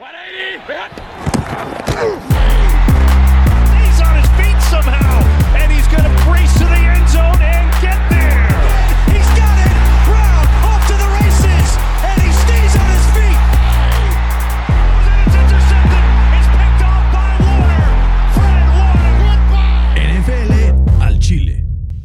180!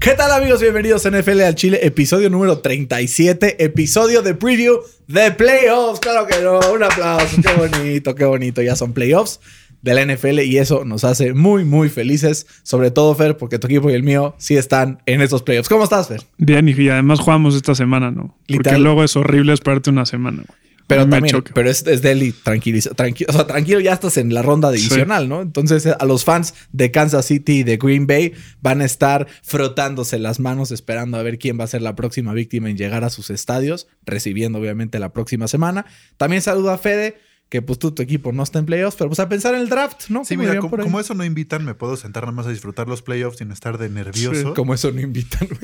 ¿Qué tal amigos? Bienvenidos a NFL al Chile, episodio número 37, episodio de preview de playoffs. Claro que no, un aplauso, qué bonito, qué bonito. Ya son playoffs de la NFL y eso nos hace muy, muy felices. Sobre todo, Fer, porque tu equipo y el mío sí están en esos playoffs. ¿Cómo estás, Fer? Bien, y además jugamos esta semana, ¿no? Porque Literal. luego es horrible esperarte una semana, güey. Pero también, pero es, es Deli, tranquiliza, tranquilo, o sea, tranquilo, ya estás en la ronda divisional, ¿no? Entonces, eh, a los fans de Kansas City y de Green Bay van a estar frotándose las manos esperando a ver quién va a ser la próxima víctima en llegar a sus estadios, recibiendo obviamente la próxima semana. También saludo a Fede, que pues tú, tu equipo no está en playoffs, pero pues a pensar en el draft, ¿no? Sí, mira, como, como eso no invitan, me puedo sentar nada más a disfrutar los playoffs sin estar de nervioso. Como eso no invitan.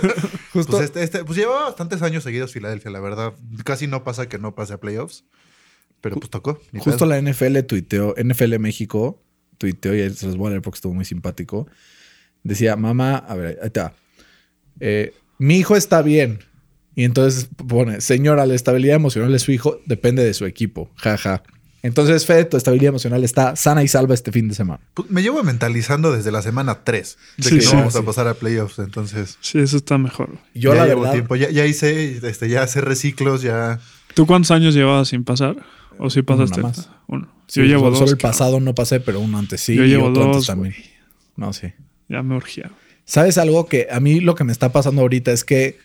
Justo. Pues, este, este- pues lleva bastantes años seguidos Filadelfia, la verdad. Casi no pasa que no pase a playoffs. Pero pues tocó. Justo la NFL tuiteó, NFL México tuiteó, y se los voy a leer porque estuvo muy simpático. Decía, mamá, a ver, ahí va. Eh, mi hijo está bien. Y entonces pone, señora, la estabilidad emocional de su hijo depende de su equipo. Jaja. Entonces, Fede, tu estabilidad emocional está sana y salva este fin de semana. Pues, me llevo mentalizando desde la semana 3 de Sí, que sí, no vamos sí. a pasar a playoffs. Entonces, Sí, eso está mejor. Yo, ya la llevo verdad, tiempo. Ya, ya hice, este, ya hace reciclos, ya. ¿Tú cuántos años llevabas sin pasar? ¿O si pasaste? más. Uno. sí, Yo llevo solo, dos. solo el pasado no pasé, pero uno antes sí. Yo y llevo otro antes dos, también. güey. No, sí. Ya me urgía. ¿Sabes algo que a mí lo que me está pasando ahorita es que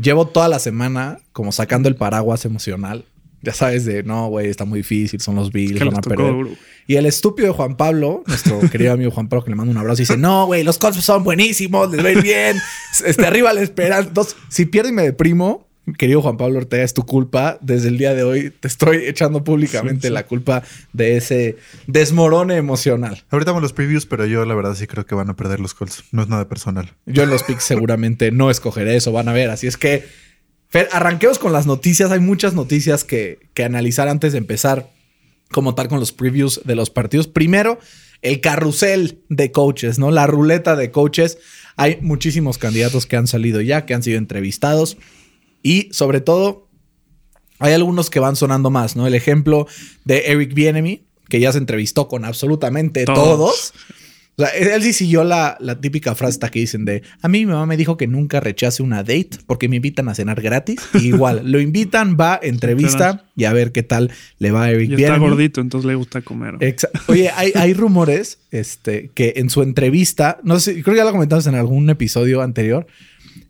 llevo toda la semana como sacando el paraguas emocional? Ya sabes de, no, güey, está muy difícil, son los Bills, van a perder. Y el estúpido de Juan Pablo, nuestro querido amigo Juan Pablo, que le mando un abrazo, dice, no, güey, los Colts son buenísimos, les va a ir bien, este, arriba la esperanza. Entonces, si pierdo y me deprimo, querido Juan Pablo Ortega, es tu culpa. Desde el día de hoy te estoy echando públicamente Sí, sí. la culpa de ese desmorone emocional. Ahorita vamos los previews, pero yo la verdad sí creo que van a perder los Colts. No es nada personal. Yo en los picks seguramente no escogeré eso, van a ver. Así es que, Fer, arranquemos con las noticias. Hay muchas noticias que, que analizar antes de empezar como tal con los previews de los partidos. Primero, el carrusel de coaches, ¿no? La ruleta de coaches. Hay muchísimos candidatos que han salido ya, que han sido entrevistados. Y sobre todo, hay algunos que van sonando más, ¿no? El ejemplo de Eric Bienemy, que ya se entrevistó con absolutamente todos. Todos. O sea, él sí siguió la, la típica frase que dicen de a mí mi mamá me dijo que nunca rechace una date porque me invitan a cenar gratis. Y igual, lo invitan, va, entrevista y a ver qué tal le va a Eric Y está gordito, entonces le gusta comer. Oye, hay, hay rumores este, que en su entrevista, no sé, creo que ya lo comentamos en algún episodio anterior,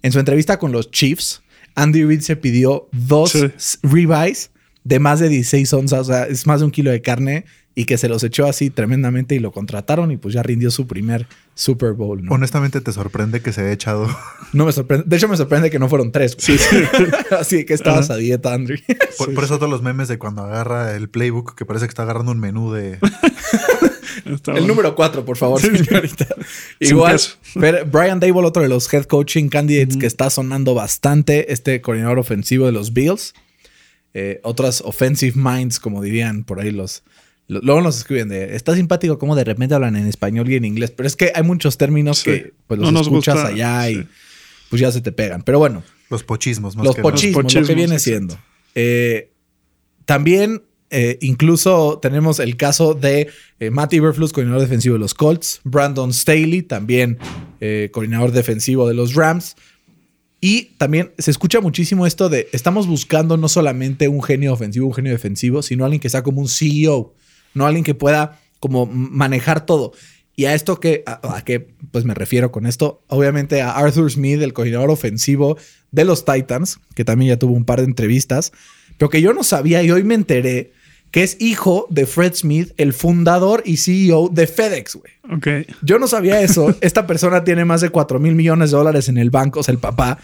en su entrevista con los Chiefs, Andy Reid se pidió dos Sí. ribeyes de más de 16 onzas, o sea, es más de un kilo de carne y que se los echó así tremendamente y lo contrataron y pues ya rindió su primer Super Bowl. ¿no? Honestamente, te sorprende que se haya echado. No me sorprende. De hecho, me sorprende que no fueron tres. güey. así que estabas a dieta, Andrew. Por, por eso todos los memes de cuando agarra el playbook, que parece que está agarrando un menú de. Está El bueno. número cuatro, por favor, Sí. señorita. Sin Igual, pero Brian Dable, otro de los head coaching candidates que está sonando bastante, este coordinador ofensivo de los Bills. Eh, otras offensive minds, como dirían por ahí los... lo- Luego nos escriben de, está simpático como de repente hablan en español y en inglés, pero es que hay muchos términos Sí. que pues los No nos escuchas gusta, allá y sí. pues ya se te pegan. Pero bueno, Los pochismos, más los que nada. pochismos, lo que pochismos, viene exacto. siendo. Eh, también, eh, incluso tenemos el caso de eh, Matt Iberflus, coordinador defensivo de los Colts, Brandon Staley, también eh, coordinador defensivo de los Rams. Y también se escucha muchísimo esto de estamos buscando no solamente un genio ofensivo, un genio defensivo, sino alguien que sea como un CEO, no alguien que pueda como manejar todo. Y a esto que, a, a qué pues me refiero con esto, obviamente a Arthur Smith, el coordinador ofensivo de los Titans, que también ya tuvo un par de entrevistas, pero que yo no sabía y hoy me enteré que es hijo de Fred Smith, el fundador y CEO de FedEx, güey. Ok. Yo no sabía eso. Esta persona tiene más de 4 mil millones de dólares en el banco, o sea, el papá.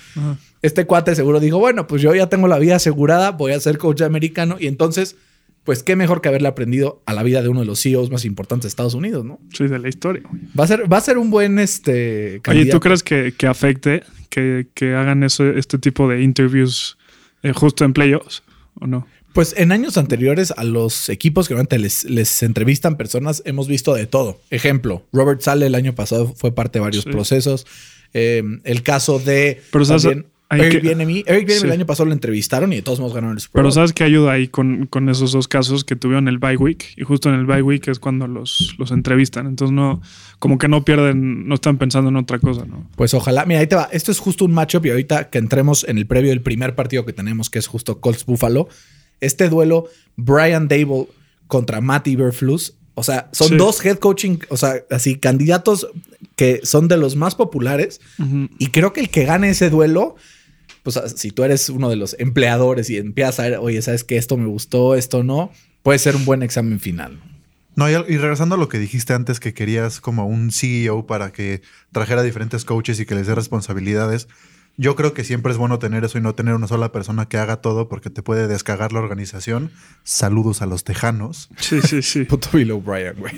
Este cuate seguro dijo, bueno, pues yo ya tengo la vida asegurada, voy a ser coach americano y entonces, pues qué mejor que haberle aprendido a la vida de uno de los CEOs más importantes de Estados Unidos, ¿no? Sí, de la historia. güey. Va a ser, va a ser un buen este Oye, candidato. ¿tú crees que, que afecte que, que hagan eso, este tipo de interviews eh, justo en playoffs o no? Pues en años anteriores a los equipos que realmente les, les entrevistan personas hemos visto de todo. Ejemplo, Robert Sale el año pasado fue parte de varios Sí. procesos. Eh, el caso de Pero, ¿sabes? también Hay Eric Bieniemy. Eric Bieniemy Sí. el año pasado lo entrevistaron y de todos modos ganaron el Super Pero. ¿sabes qué ayuda ahí con, con esos dos casos que tuvieron el bye week? Y justo en el bye week es cuando los, los entrevistan. Entonces no, como que no pierden, no están pensando en otra cosa, ¿no? Pues ojalá. Mira, ahí te va. Esto es justo un matchup y ahorita que entremos en el previo del primer partido que tenemos, que es justo Colts Buffalo. Este duelo, Brian Dable contra Matt Eberflus. O sea, son Sí. dos head coaching, o sea, así candidatos que son de los más populares. Y creo que el que gane ese duelo, pues si tú eres uno de los empleadores y empiezas a ver, oye, sabes que esto me gustó, esto no, puede ser un buen examen final. No, y, y regresando a lo que dijiste antes, que querías como un CEO para que trajera diferentes coaches y que les dé responsabilidades. Yo creo que siempre es bueno tener eso y no tener una sola persona que haga todo porque te puede descagar la organización. Saludos a los tejanos. Sí, sí, sí. Puto Bill O'Brien, güey.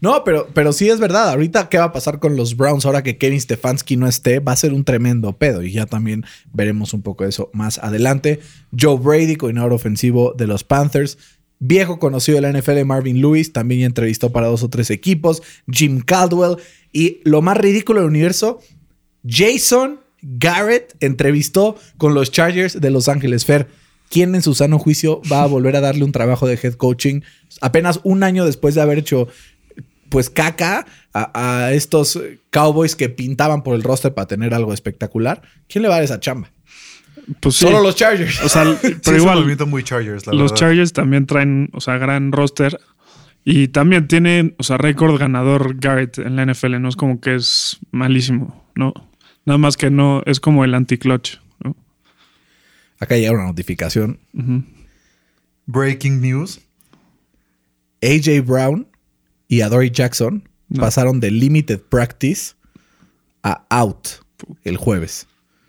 No, pero, pero sí es verdad. Ahorita, ¿qué va a pasar con los Browns ahora que Kevin Stefanski no esté? Va a ser un tremendo pedo. Y ya también veremos un poco de eso más adelante. Joe Brady, coordinador ofensivo de los Panthers. Viejo conocido de la NFL, Marvin Lewis, también entrevistó para dos o tres equipos. Jim Caldwell. Y lo más ridículo del universo, Jason Garrett entrevistó con los Chargers de Los Ángeles Fair. ¿Quién en su sano juicio va a volver a darle un trabajo de head coaching apenas un año después de haber hecho pues caca a, a estos Cowboys que pintaban por el roster para tener algo espectacular? ¿Quién le va a dar esa chamba? Pues sí. Solo los Chargers. O sea, pero igual, muy Chargers, la los verdad. Chargers también traen, o sea, gran roster. Y también tiene, o sea, récord ganador Garrett en la NFL. No es como que es malísimo, ¿no? Nada más que no, es como el anti-clutch, ¿no? Acá llega una notificación. Breaking news. AJ Brown y Adoree Jackson No. pasaron de limited practice a out el jueves.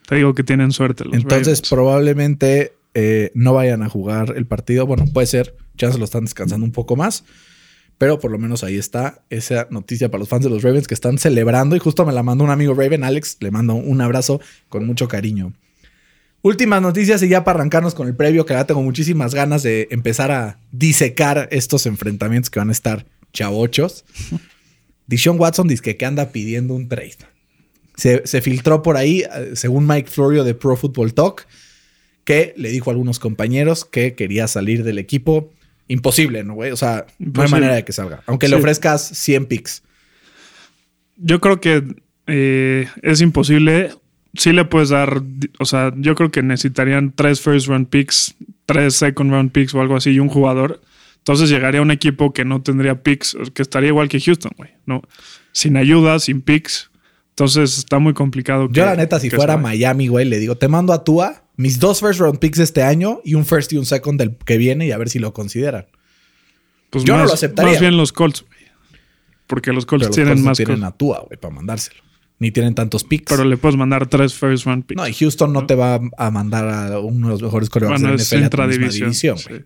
Te digo que tienen suerte los Entonces, Ravens. probablemente eh, no vayan a jugar el partido. Bueno, puede ser, ya se lo están descansando un poco más. Pero por lo menos ahí está esa noticia para los fans de los Ravens que están celebrando. Y justo me la mandó un amigo Raven, Alex. Le mando un abrazo con mucho cariño. Últimas noticias y ya para arrancarnos con el previo, que ya tengo muchísimas ganas de empezar a disecar estos enfrentamientos que van a estar chavochos. Dishon Watson dice que anda pidiendo un trade. Se, se filtró por ahí, eh, según Mike Florio de Pro Football Talk, que le dijo a algunos compañeros que quería salir del equipo. Imposible, ¿no, güey? O sea, no hay manera de que salga. Aunque le ofrezcas 100 picks. Yo creo que eh, es imposible. Sí le puedes dar, o sea, yo creo que necesitarían tres first round picks, tres second round picks o algo así y un jugador. Entonces llegaría un equipo que no tendría picks, que estaría igual que Houston, güey, ¿no? Sin ayuda, sin picks. Entonces está muy complicado. Yo, que- la neta, si fuera. Miami, güey, le digo, te mando a Tua mis dos first round picks de este año y un first y un second del que viene y a ver si lo consideran. Pues yo no más- lo aceptaría. Más bien los Colts, güey. Porque los Colts Pero los tienen Colts no más tienen cosas. a Tua, güey, para mandárselo. Ni tienen tantos picks. Pero le puedes mandar tres first round picks. no, y Houston no te va a mandar a uno de los mejores corebacks bueno, de la NFL a tu misma división, sí. güey.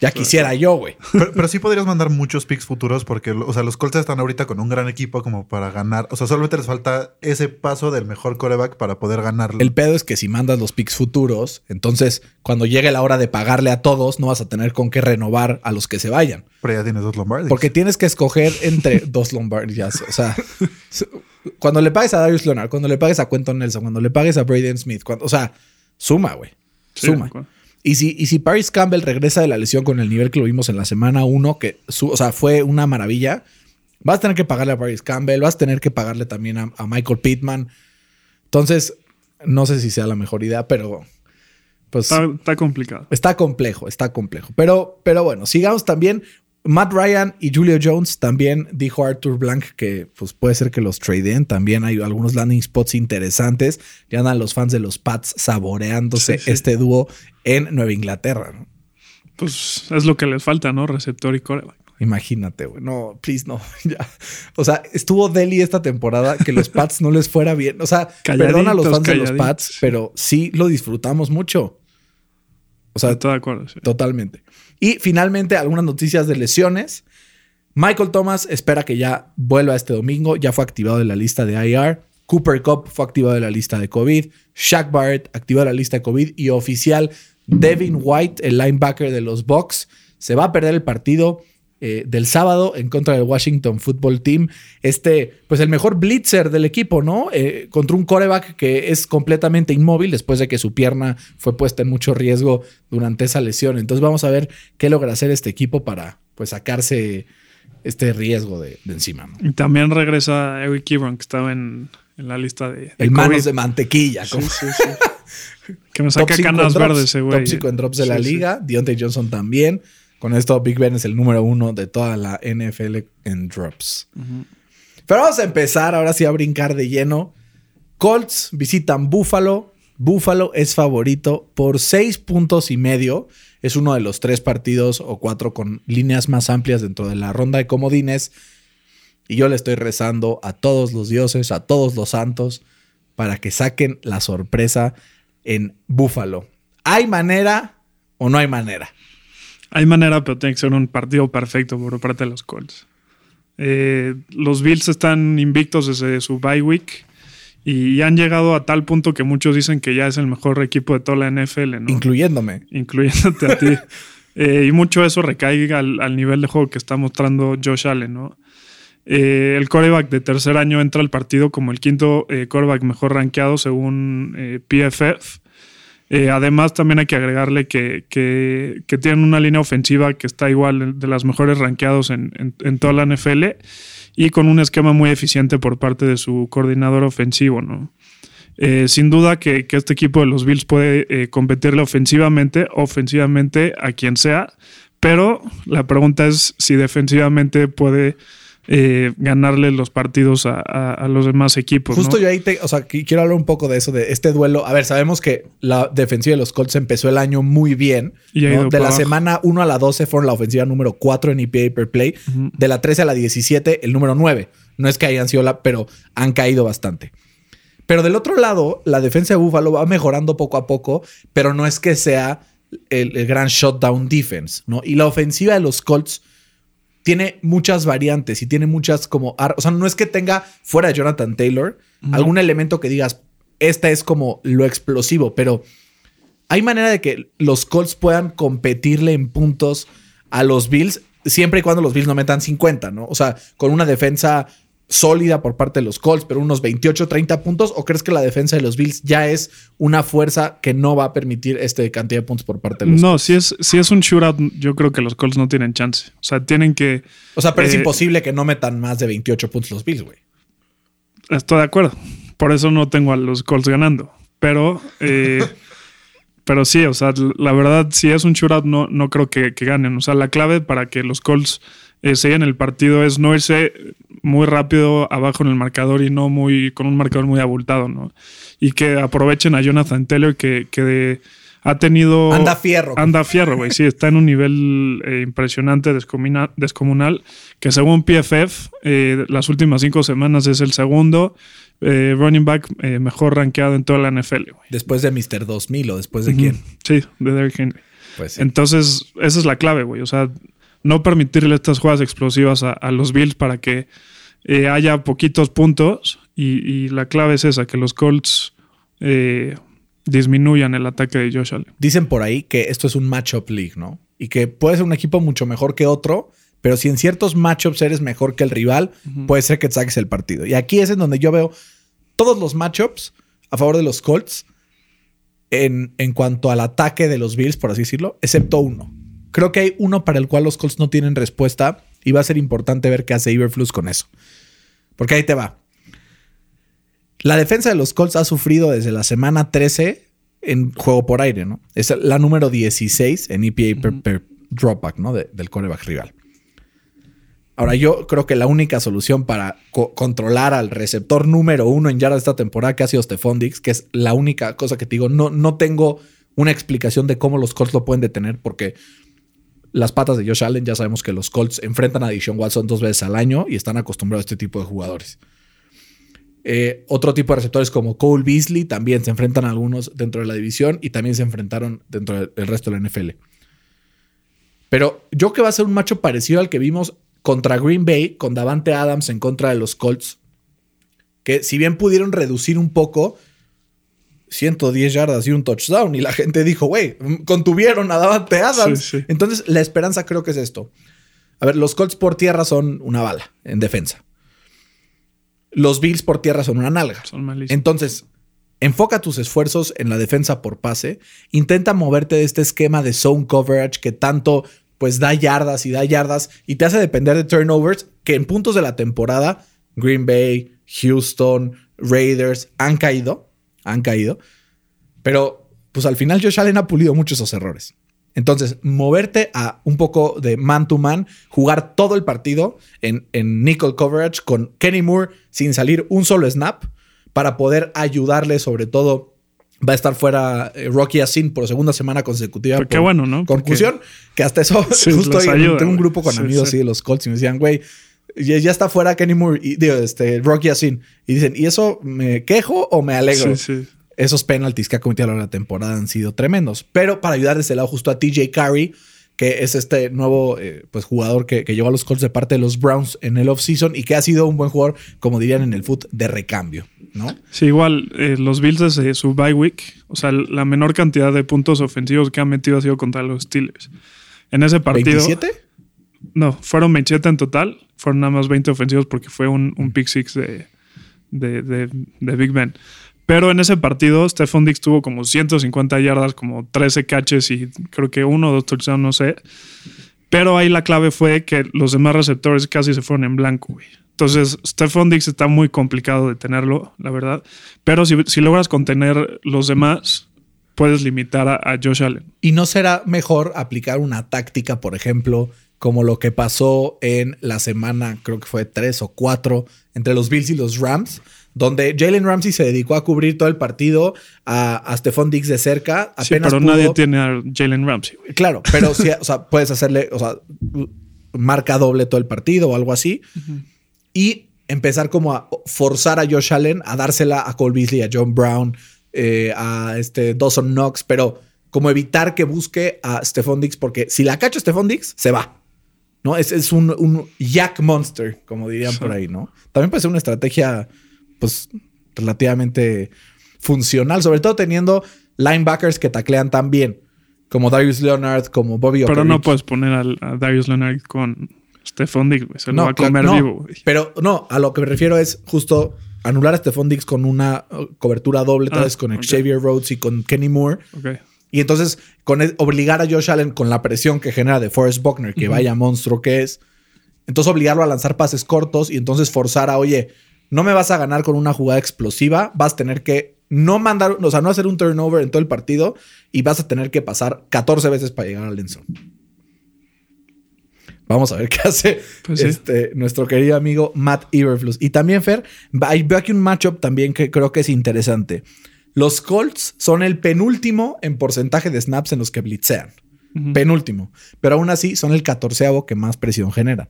Ya quisiera yo, güey. Pero, pero sí podrías mandar muchos picks futuros porque, o sea, los Colts están ahorita con un gran equipo como para ganar. O sea, solamente les falta ese paso del mejor coreback para poder ganarlo. El pedo es que si mandas los picks futuros, entonces cuando llegue la hora de pagarle a todos, no vas a tener con qué renovar a los que se vayan. Pero ya tienes dos Lombardi. Porque tienes que escoger entre dos Lombardias. O sea, cuando le pagues a Darius Leonard, cuando le pagues a Quentin Nelson, cuando le pagues a Braden Smith, cuando, o sea, suma, güey. Sí, Suma. Y si, y si Paris Campbell regresa de la lesión con el nivel que lo vimos en la semana 1, que su- o sea, fue una maravilla, vas a tener que pagarle a Paris Campbell, vas a tener que pagarle también a, a Michael Pittman. Entonces, no sé si sea la mejor idea, pero pues Está, está complicado. está complejo, está complejo. Pero, pero bueno, sigamos también. Matt Ryan y Julio Jones también dijo Arthur Blank que pues puede ser que los tradeen. También hay algunos landing spots interesantes. Ya andan los fans de los Pats saboreándose Sí, sí. este dúo en Nueva Inglaterra. ¿no? Pues es lo que les falta, ¿no? Receptor y coreback. Imagínate, güey. No, please, no. Ya. O sea, estuvo Deli esta temporada que los Pats no les fuera bien. O sea, perdona a los Calladitos, fans de los. Pats, pero sí lo disfrutamos mucho. O sea, Estoy de acuerdo, sí. Totalmente. Y finalmente, algunas noticias de lesiones. Michael Thomas espera que ya vuelva este domingo. Ya fue activado de la lista de IR. Cooper Cup fue activado de la lista de COVID. Shaq Barrett activado la lista de COVID. Y oficial, Devin White, el linebacker de los Bucks, se va a perder el partido eh, del sábado en contra del Washington Football Team. Este, pues el mejor blitzer del equipo, ¿no? Eh, contra un coreback que es completamente inmóvil después de que su pierna fue puesta en mucho riesgo durante esa lesión. Entonces vamos a ver qué logra hacer este equipo para pues sacarse este riesgo de, encima. Y también regresa Eric Ebron, que estaba en, la lista de... el manos de mantequilla. que me saca canas verdes ese güey. Tóxico en drops de la liga. Deontay Johnson también. Con esto, Big Ben es el número uno de toda la NFL en drops. Pero vamos a empezar ahora sí a brincar de lleno. Colts visitan Buffalo. Buffalo es favorito por seis puntos y medio. Es uno de los tres partidos o cuatro con líneas más amplias dentro de la ronda de comodines. Y yo le estoy rezando a todos los dioses, a todos los santos, para que saquen la sorpresa en Buffalo. ¿Hay manera o no hay manera? Hay manera, pero tiene que ser un partido perfecto por parte de los Colts. Eh, los Bills están invictos desde su bye week y han llegado a tal punto que muchos dicen que ya es el mejor equipo de toda la NFL, ¿no? Incluyéndome. Incluyéndote a ti. Eh, y mucho eso recae al, nivel de juego que está mostrando Josh Allen, ¿no? Eh, el coreback de tercer año entra al partido como el quinto coreback mejor rankeado según PFF. Eh, además, también hay que agregarle que, que, tienen una línea ofensiva que está igual de las mejores rankeados en, toda la NFL y con un esquema muy eficiente por parte de su coordinador ofensivo. Eh, sin duda que, este equipo de los Bills puede eh, competirle ofensivamente, ofensivamente a quien sea, pero la pregunta es si defensivamente puede eh, ganarle los partidos a, los demás equipos. Justo yo ahí te, o sea, quiero hablar un poco de eso, de este duelo. A ver, sabemos que la defensiva de los Colts empezó el año muy bien. De la semana 1 a la 12 fueron la ofensiva número 4 en EPA per play. De la 13 a la 17, el número 9. No es que hayan sido la, pero han caído bastante. Pero del otro lado, la defensa de Buffalo va mejorando poco a poco, pero no es que sea el, el gran shutdown defense, ¿no? Y la ofensiva de los Colts tiene muchas variantes y tiene muchas como... O sea, no es que tenga fuera de Jonathan Taylor algún elemento que digas, esta es como lo explosivo, pero hay manera de que los Colts puedan competirle en puntos a los Bills siempre y cuando los Bills no metan 50, ¿no? O sea, con una defensa sólida por parte de los Colts, pero unos 28, 30 puntos? ¿O crees que la defensa de los Bills ya es una fuerza que no va a permitir este cantidad de puntos por parte de los No, si es, si es un shootout, yo creo que los Colts no tienen chance. O sea, tienen que. O sea, pero es eh, imposible que no metan más de 28 puntos los Bills, güey. Estoy de acuerdo. Por eso no tengo a los Colts ganando. Pero. Eh, pero sí, o sea, la verdad, si es un shootout, no, no creo que, ganen. O sea, la clave para que los Colts eh, sigan el partido es no irse muy rápido abajo en el marcador y no muy con un marcador muy abultado, ¿no? Y que aprovechen a Jonathan Taylor que, ha tenido... Anda fierro. Anda fierro, güey. Sí, está en un nivel eh, impresionante, descomunal, que según PFF, eh, las últimas cinco semanas es el segundo eh, running back mejor rankeado en toda la NFL, güey. Después de Mr. 2000 o después de quién? Sí, de Derrick Henry. Pues Entonces, esa es la clave, güey. O sea, no permitirle estas jugadas explosivas a los Bills para que eh, haya poquitos puntos y, la clave es esa, que los Colts eh, disminuyan el ataque de Josh Allen. Dicen por ahí que esto es un matchup league, ¿no? Y que puede ser un equipo mucho mejor que otro, pero si en ciertos matchups eres mejor que el rival, puede ser que te saques el partido. Y aquí es en donde yo veo todos los matchups a favor de los Colts en, en cuanto al ataque de los Bills, por así decirlo, excepto uno. Creo que hay uno para el cual los Colts no tienen respuesta y va a ser importante ver qué hace Iberflux con eso. Porque ahí te va. La defensa de los Colts ha sufrido desde la semana 13 en juego por aire, ¿no? Es la número 16 en EPA per, dropback, ¿no? del coreback rival. Ahora, yo creo que la única solución para controlar al receptor número uno en yardas esta temporada, que ha sido Stephon Dix, que es la única cosa que te digo, no, no tengo una explicación de cómo los Colts lo pueden detener, porque las patas de Josh Allen, ya sabemos que los Colts enfrentan a Dishon Watson dos veces al año y están acostumbrados a este tipo de jugadores. Eh, otro tipo de receptores como Cole Beasley también se enfrentan a algunos dentro de la división y también se enfrentaron dentro del resto de la NFL. Pero yo que va a ser un macho parecido al que vimos contra Green Bay, con Davante Adams en contra de los Colts, que si bien pudieron reducir un poco, 110 yardas y un touchdown. Y la gente dijo, güey, contuvieron a Davante Adams. Sí, sí. Entonces, la esperanza creo que es esto. A ver, los Colts por tierra son una bala en defensa. Los Bills por tierra son una nalga. Son malísimos. Entonces, enfoca tus esfuerzos en la defensa por pase. Intenta moverte de este esquema de zone coverage que tanto pues da yardas y da yardas y te hace depender de turnovers que en puntos de la temporada Green Bay, Houston, Raiders han caído, han caído. Pero pues al final Josh Allen ha pulido muchos esos errores. Entonces, moverte a un poco de man to man, jugar todo el partido en, en nickel coverage con Kenny Moore sin salir un solo snap para poder ayudarle, sobre todo. Va a estar fuera eh, Rocky Asin por segunda semana consecutiva. Pero qué por bueno, ¿no? Porque- Concusión, que hasta eso, Sí, justo ayuda, tengo un grupo con Sí, amigos sí. así de los Colts y me decían, güey, ya, ya está fuera Kenny Moore y digo, este, Rocky Asin. Y dicen, ¿y eso me quejo o me alegro? Sí, sí. esos penalties que ha cometido a la temporada han sido tremendos. Pero para ayudar de ese lado justo a TJ Carey, que es este nuevo eh, pues, jugador que, que llegó a los Colts de parte de los Browns en el offseason y que ha sido un buen jugador, como dirían en el foot, de recambio, ¿no? Sí, igual, eh, los Bills desde su bye week, o sea, la menor cantidad de puntos ofensivos que han metido ha sido contra los Steelers. En ese partido. ¿27? No, fueron 27 en total. Fueron nada más 20 ofensivos porque fue un, un pick six de, de, de- Big Ben. Pero en ese partido, Stephon Dix tuvo como 150 yardas, como 13 catches y creo que uno o dos touchdowns, no sé. Pero ahí la clave fue que los demás receptores casi se fueron en blanco, güey. Entonces, Stephon Dix está muy complicado de tenerlo, la verdad. Pero si, si logras contener los demás, puedes limitar a, a Josh Allen. ¿Y no será mejor aplicar una táctica, por ejemplo, como lo que pasó en la semana, creo que fue tres o cuatro, entre los Bills y los Rams, donde Jalen Ramsey se dedicó a cubrir todo el partido a, a Stephon Diggs de cerca? Sí, Apenas pero pudo- nadie tiene a Jalen Ramsey, güey. Claro, pero sí, o sea, puedes hacerle, o sea, marca doble todo el partido o algo así. Y empezar como a forzar a Josh Allen a dársela a Cole Beasley, a John Brown, eh, a este Dawson Knox, pero como evitar que busque a Stephon Diggs, porque si la cacha Stephon Diggs, se va. ¿No? Es, es un, un Jack Monster, como dirían por ahí, ¿no? También puede ser una estrategia, pues, relativamente funcional, sobre todo teniendo linebackers que taclean tan bien, como Darius Leonard, como Bobby Pero no puedes poner al- a, Darius Leonard con Stephon Diggs. Se lo va a comer no. vivo, güey. Pero no, a lo que me refiero es justo anular a Stephon Diggs con una uh, cobertura doble, tal Ah, vez con. Xavier Rhodes y con Kenny Moore. Ok. Y entonces con el- obligar a Josh Allen con la presión que genera de Forrest Buckner, que vaya monstruo que es. Entonces obligarlo a lanzar pases cortos y entonces forzar a, oye, no me vas a ganar con una jugada explosiva, vas a tener que no mandar, o sea, no hacer un turnover en todo el partido y vas a tener que pasar 14 veces para llegar al endzone. Vamos a ver qué hace Pues sí. este, nuestro querido amigo Matt Iberflus. Y también, Fer, veo aquí un matchup también que creo que es interesante. Los Colts son el penúltimo en porcentaje de snaps en los que blitzean. Penúltimo. Pero aún así son el catorceavo que más presión generan.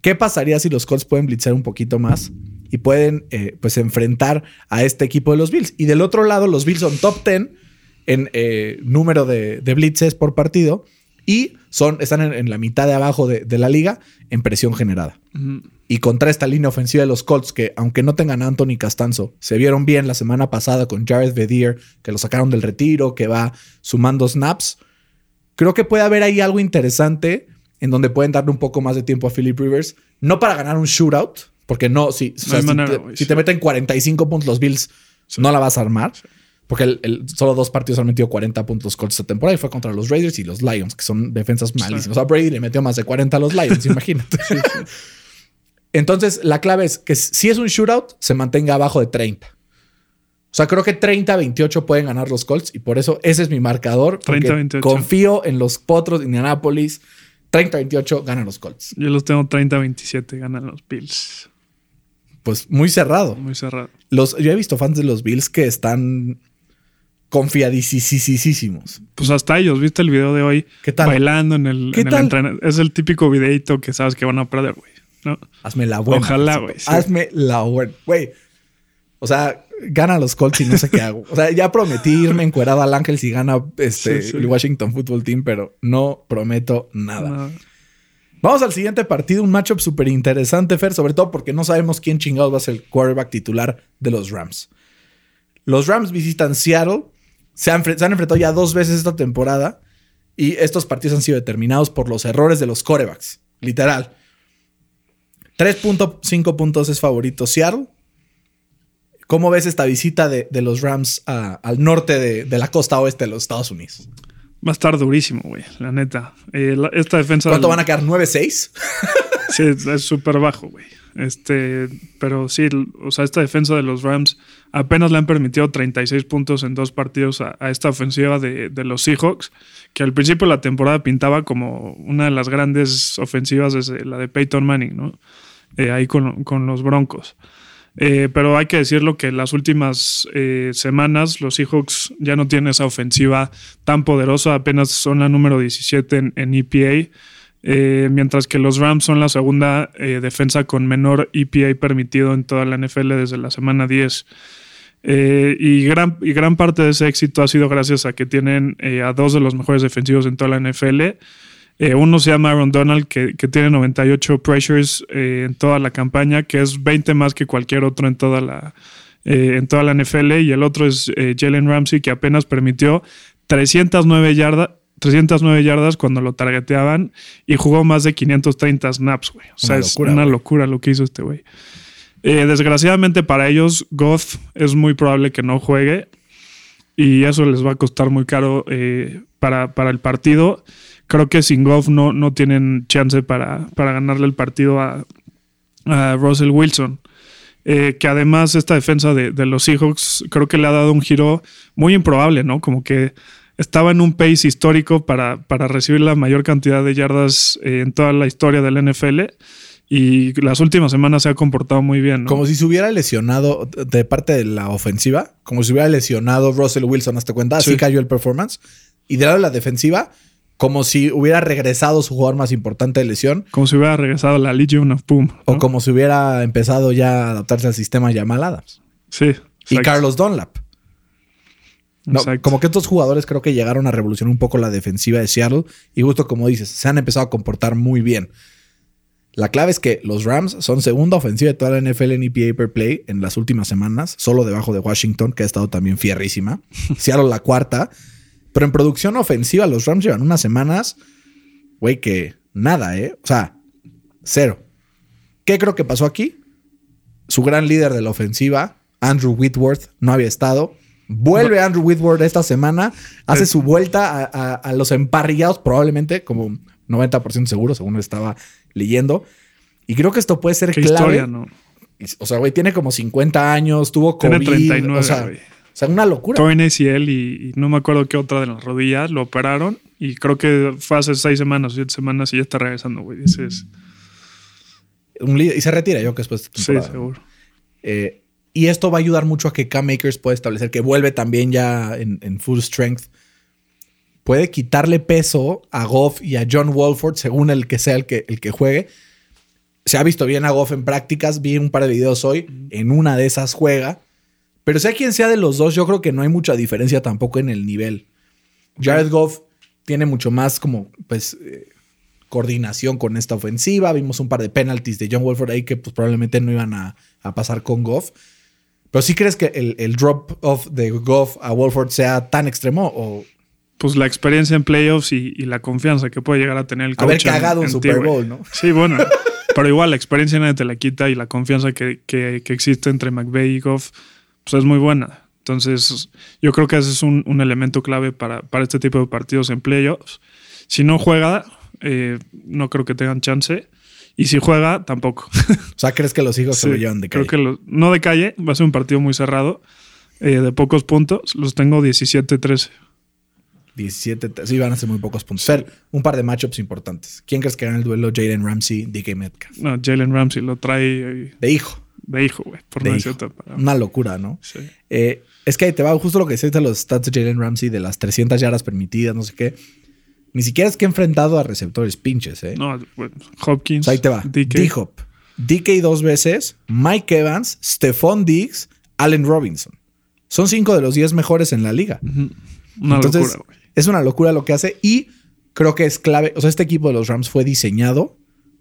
¿Qué pasaría si los Colts pueden blitzear un poquito más y pueden eh, pues enfrentar a este equipo de los Bills? Y del otro lado, los Bills son top 10 en eh, número de, de blitzes por partido y son, están en, en la mitad de abajo de, de la liga en presión generada. Y contra esta línea ofensiva de los Colts, que aunque no tengan a Anthony Castanzo, se vieron bien la semana pasada con Jared Vedir, que lo sacaron del retiro, que va sumando snaps. Creo que puede haber ahí algo interesante en donde pueden darle un poco más de tiempo a Philip Rivers, no para ganar un shootout, porque no, si, o sea, hay si te, si meten 45 puntos los Bills, no la vas a armar. Porque el- el- solo dos partidos han metido 40 puntos los Colts esta temporada y fue contra los Raiders y los Lions, que son defensas malísimas. O sea, Brady le metió más de 40 a los Lions, imagínate. Entonces, la clave es que si es un shootout, se mantenga abajo de 30. O sea, creo que 30-28 pueden ganar los Colts y por eso ese es mi marcador. porque 30-28. Confío en los potros de Indianapolis. 30-28 ganan los Colts. Yo los tengo 30-27, ganan los Bills. Pues muy cerrado. Muy cerrado. Los, yo he visto fans de los Bills que están confiadísimos. Pues hasta ellos, ¿viste el video de hoy? ¿Qué tal? Bailando en el, ¿Qué en el tal? Es el típico videito que sabes que van a perder, güey. ¿No? Hazme la buena. Ojalá, güey, sí. Hazme la buena. Güey. O sea, gana los Colts y no sé qué hago. O sea, ya prometí irme encuerado al Ángel si gana este, Sí, sí. el Washington Football Team, pero no prometo nada. No. Vamos al siguiente partido, un matchup súper interesante, Fer, sobre todo porque no sabemos quién chingados va a ser el quarterback titular de los Rams. Los Rams visitan Seattle. Se han, se han, enfrentado ya dos veces esta temporada. Y estos partidos han sido determinados por los errores de los corebacks. Literal. 3.5 puntos es favorito Seattle. ¿Cómo ves esta visita de, de los Rams a, al norte de, de, la costa oeste de los Estados Unidos? Va a estar durísimo, güey, la neta. Eh, la, esta defensa. ¿Cuánto del... van a quedar? ¿9-6? sí, es súper bajo, güey. Este, pero sí, o sea, esta defensa de los Rams apenas le han permitido 36 puntos en dos partidos a, a esta ofensiva de, de, los Seahawks, que al principio de la temporada pintaba como una de las grandes ofensivas desde la de Peyton Manning, ¿no? Eh, ahí con, con, los Broncos. Eh, pero hay que decirlo que las últimas eh, semanas los Seahawks ya no tienen esa ofensiva tan poderosa, apenas son la número 17 en, en EPA. Eh, mientras que los Rams son la segunda defensa con menor EPA permitido en toda la NFL desde la semana 10. Eh, y, gran, y gran parte de ese éxito ha sido gracias a que tienen a dos de los mejores defensivos en toda la NFL. Uno se llama Aaron Donald, que, que tiene 98 pressures en toda la campaña, que es 20 más que cualquier otro en toda la, en toda la NFL. Y el otro es Jalen Ramsey, que apenas permitió 309 yardas 309 yardas cuando lo targeteaban y jugó más de 530 snaps, güey. O sea, una es una wey. locura lo que hizo este güey. Eh, desgraciadamente para ellos, Goff es muy probable que no juegue y eso les va a costar muy caro eh, para, para, el partido. Creo que sin Goff no, no tienen chance para, para ganarle el partido a, a Russell Wilson. Eh, que además esta defensa de, de los Seahawks creo que le ha dado un giro muy improbable, ¿no? Como que estaba en un pace histórico para, para recibir la mayor cantidad de yardas eh, en toda la historia del NFL. Y las últimas semanas se ha comportado muy bien. ¿no? Como si se hubiera lesionado de parte de la ofensiva, como si hubiera lesionado Russell Wilson, hasta cuenta, así sí. cayó el performance. Y de lado de la defensiva, como si hubiera regresado su jugador más importante de lesión. Como si hubiera regresado la Legion of Boom. ¿no? O como si hubiera empezado ya a adaptarse al sistema Jamal Adams. Sí. Exacto. Y Carlos Dunlap. No, como que estos jugadores creo que llegaron a revolucionar un poco la defensiva de Seattle y justo como dices, se han empezado a comportar muy bien. La clave es que los Rams son segunda ofensiva de toda la NFL en EPA per play en las últimas semanas, solo debajo de Washington, que ha estado también fierrísima. Seattle la cuarta. Pero en producción ofensiva, los Rams llevan unas semanas, güey, que nada, ¿eh? O sea, cero. ¿Qué creo que pasó aquí? Su gran líder de la ofensiva, Andrew Whitworth, no había estado. Vuelve no. Andrew Whitworth esta semana, hace su vuelta a, a, a los emparrillados, probablemente como 90% seguro, según estaba leyendo. Y creo que esto puede ser Qué clave. Historia, ¿no? O sea, güey, tiene como 50 años, tuvo COVID. Tiene 39, o, sea, o sea, una locura. Torn ACL y, y, no me acuerdo qué otra de las rodillas, lo operaron y creo que fue hace seis semanas, siete semanas y ya está regresando, güey. Ese es... Un y se retira yo que después de Sí, seguro. Eh, y esto va a ayudar mucho a que Cam Makers pueda establecer que vuelve también ya en, en full strength puede quitarle peso a Goff y a John Wolford, según el que sea el que, el que juegue. Se ha visto bien a Goff en prácticas, vi un par de videos hoy, en una de esas juega. Pero sea quien sea de los dos, yo creo que no hay mucha diferencia tampoco en el nivel. Jared Goff tiene mucho más como, pues, eh, coordinación con esta ofensiva. Vimos un par de penalties de John Wolford ahí que pues, probablemente no iban a, a pasar con Goff. Pero sí crees que el, el drop off de Goff a Wolford sea tan extremo o pues la experiencia en playoffs y, y, la confianza que puede llegar a tener el coach. Haber cagado en, un Super Bowl, ¿no? Sí, bueno. pero igual la experiencia nadie te la quita y la confianza que, que, que, existe entre McVeigh y Goff pues es muy buena. Entonces, yo creo que ese es un, un elemento clave para, para, este tipo de partidos en playoffs. Si no juega, eh, no creo que tengan chance. Y si juega, tampoco. O sea, ¿crees que los hijos sí, se lo llevan de calle? Creo que lo, no de calle, va a ser un partido muy cerrado, eh, de pocos puntos. Los tengo 17-13. 17, sí, van a ser muy pocos puntos. Un par de matchups importantes. ¿Quién crees que gana el duelo? Jalen Ramsey, DK Metcalf. No, Jalen Ramsey lo trae. De hijo. De hijo, güey. Por de no hijo. Una locura, ¿no? Sí. Eh, es que ahí te va justo lo que decías de los stats de Jalen Ramsey, de las 300 yardas permitidas, no sé qué. Ni siquiera es que ha enfrentado a receptores pinches, ¿eh? No, bueno, Hopkins. O sea, ahí te va. D-Hop. DK dos veces, Mike Evans, Stephon Diggs, Allen Robinson. Son cinco de los 10 mejores en la liga. Uh -huh. Una Entonces, locura, güey. Es una locura lo que hace y creo que es clave. O sea, este equipo de los Rams fue diseñado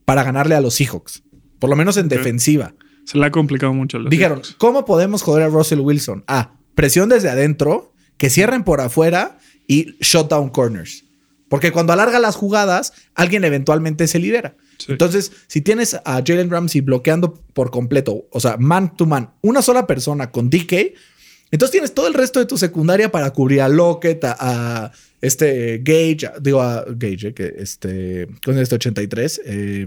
para ganarle a los Seahawks. Por lo menos en okay. defensiva. Se le ha complicado mucho. A los Dijeron, Seahawks. ¿cómo podemos joder a Russell Wilson? Ah, presión desde adentro, que cierren por afuera y shutdown corners. Porque cuando alarga las jugadas, alguien eventualmente se libera. Sí. Entonces, si tienes a Jalen Ramsey bloqueando por completo, o sea, man to man, una sola persona con DK, entonces tienes todo el resto de tu secundaria para cubrir a Lockett, a, a este Gage, a- digo a Gage, eh, que este, con este 83, eh,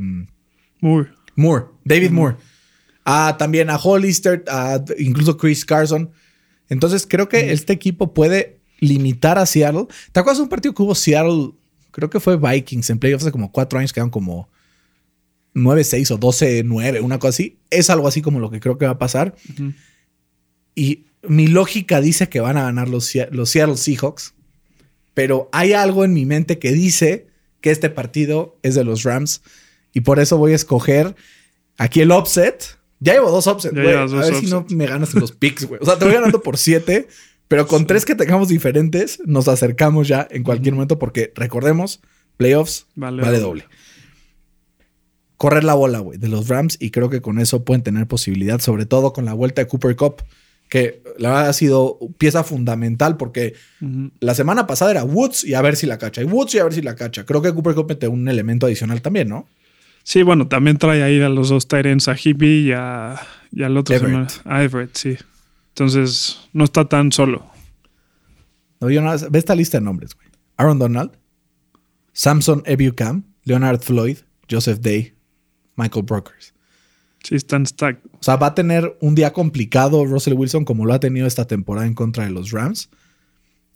Muy. Moore, David Moore. A, también a Hollister, a incluso Chris Carson. Entonces creo que este equipo puede limitar a Seattle. ¿Te acuerdas de un partido que hubo Seattle? Creo que fue Vikings en playoffs hace como cuatro años, quedaron como 9-6 o 12-9, una cosa así. Es algo así como lo que creo que va a pasar. Y mi lógica dice que van a ganar los, los Seattle Seahawks, pero hay algo en mi mente que dice que este partido es de los Rams y por eso voy a escoger aquí el offset. Ya llevo dos Ya güey. A ver si no me ganas en los picks, güey. O sea, te voy ganando por siete, pero con tres que tengamos diferentes, nos acercamos ya en cualquier momento porque recordemos, playoffs Vale vale, doble. Correr la bola, güey, de los Rams y creo que con eso pueden tener posibilidad, sobre todo con la vuelta de Cooper Cup, que la verdad ha sido pieza fundamental porque la semana pasada era Woods y a ver si la cacha, y Woods y a ver si la cacha. Creo que Cooper Cup mete un elemento adicional también, ¿no? Sí, bueno, también trae ahí a los dos Tyrants, a Hippie y, a, y al otro. Everett. A Everett, sí. Entonces, no está tan solo. No, yo nada, ve esta lista de nombres, güey. Aaron Donald, Samson Ebucam, Leonard Floyd, Joseph Day, Michael Brokers. Sí, están stacked. O sea, va a tener un día complicado Russell Wilson como lo ha tenido esta temporada en contra de los Rams.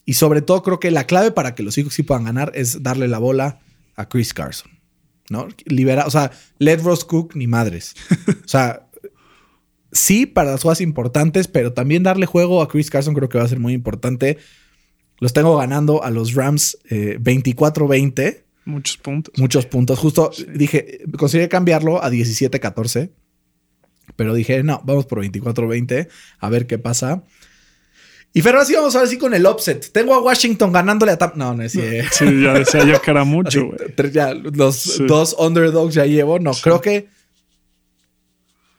Y sobre todo creo que la clave para que los Seahawks sí puedan ganar es darle la bola a Chris Carson. ¿No? Libera, o sea, let Ross Cook ni madres. O sea, sí para las jugadas importantes, pero también darle juego a Chris Carson creo que va a ser muy importante. Los tengo ganando a los Rams eh, 24-20 Muchos puntos. muchos puntos. Justo dije, conseguí cambiarlo a 17-14, pero dije, no, vamos por 24-20, a ver qué pasa. Y pero ahora sí vamos a ver si con el offset. Tengo a Washington ganándole a Tampa. No, no es cierto. Sí, ya decía yo que era Así, mucho, güey. ya, los Sí. dos underdogs ya llevo. No, creo que.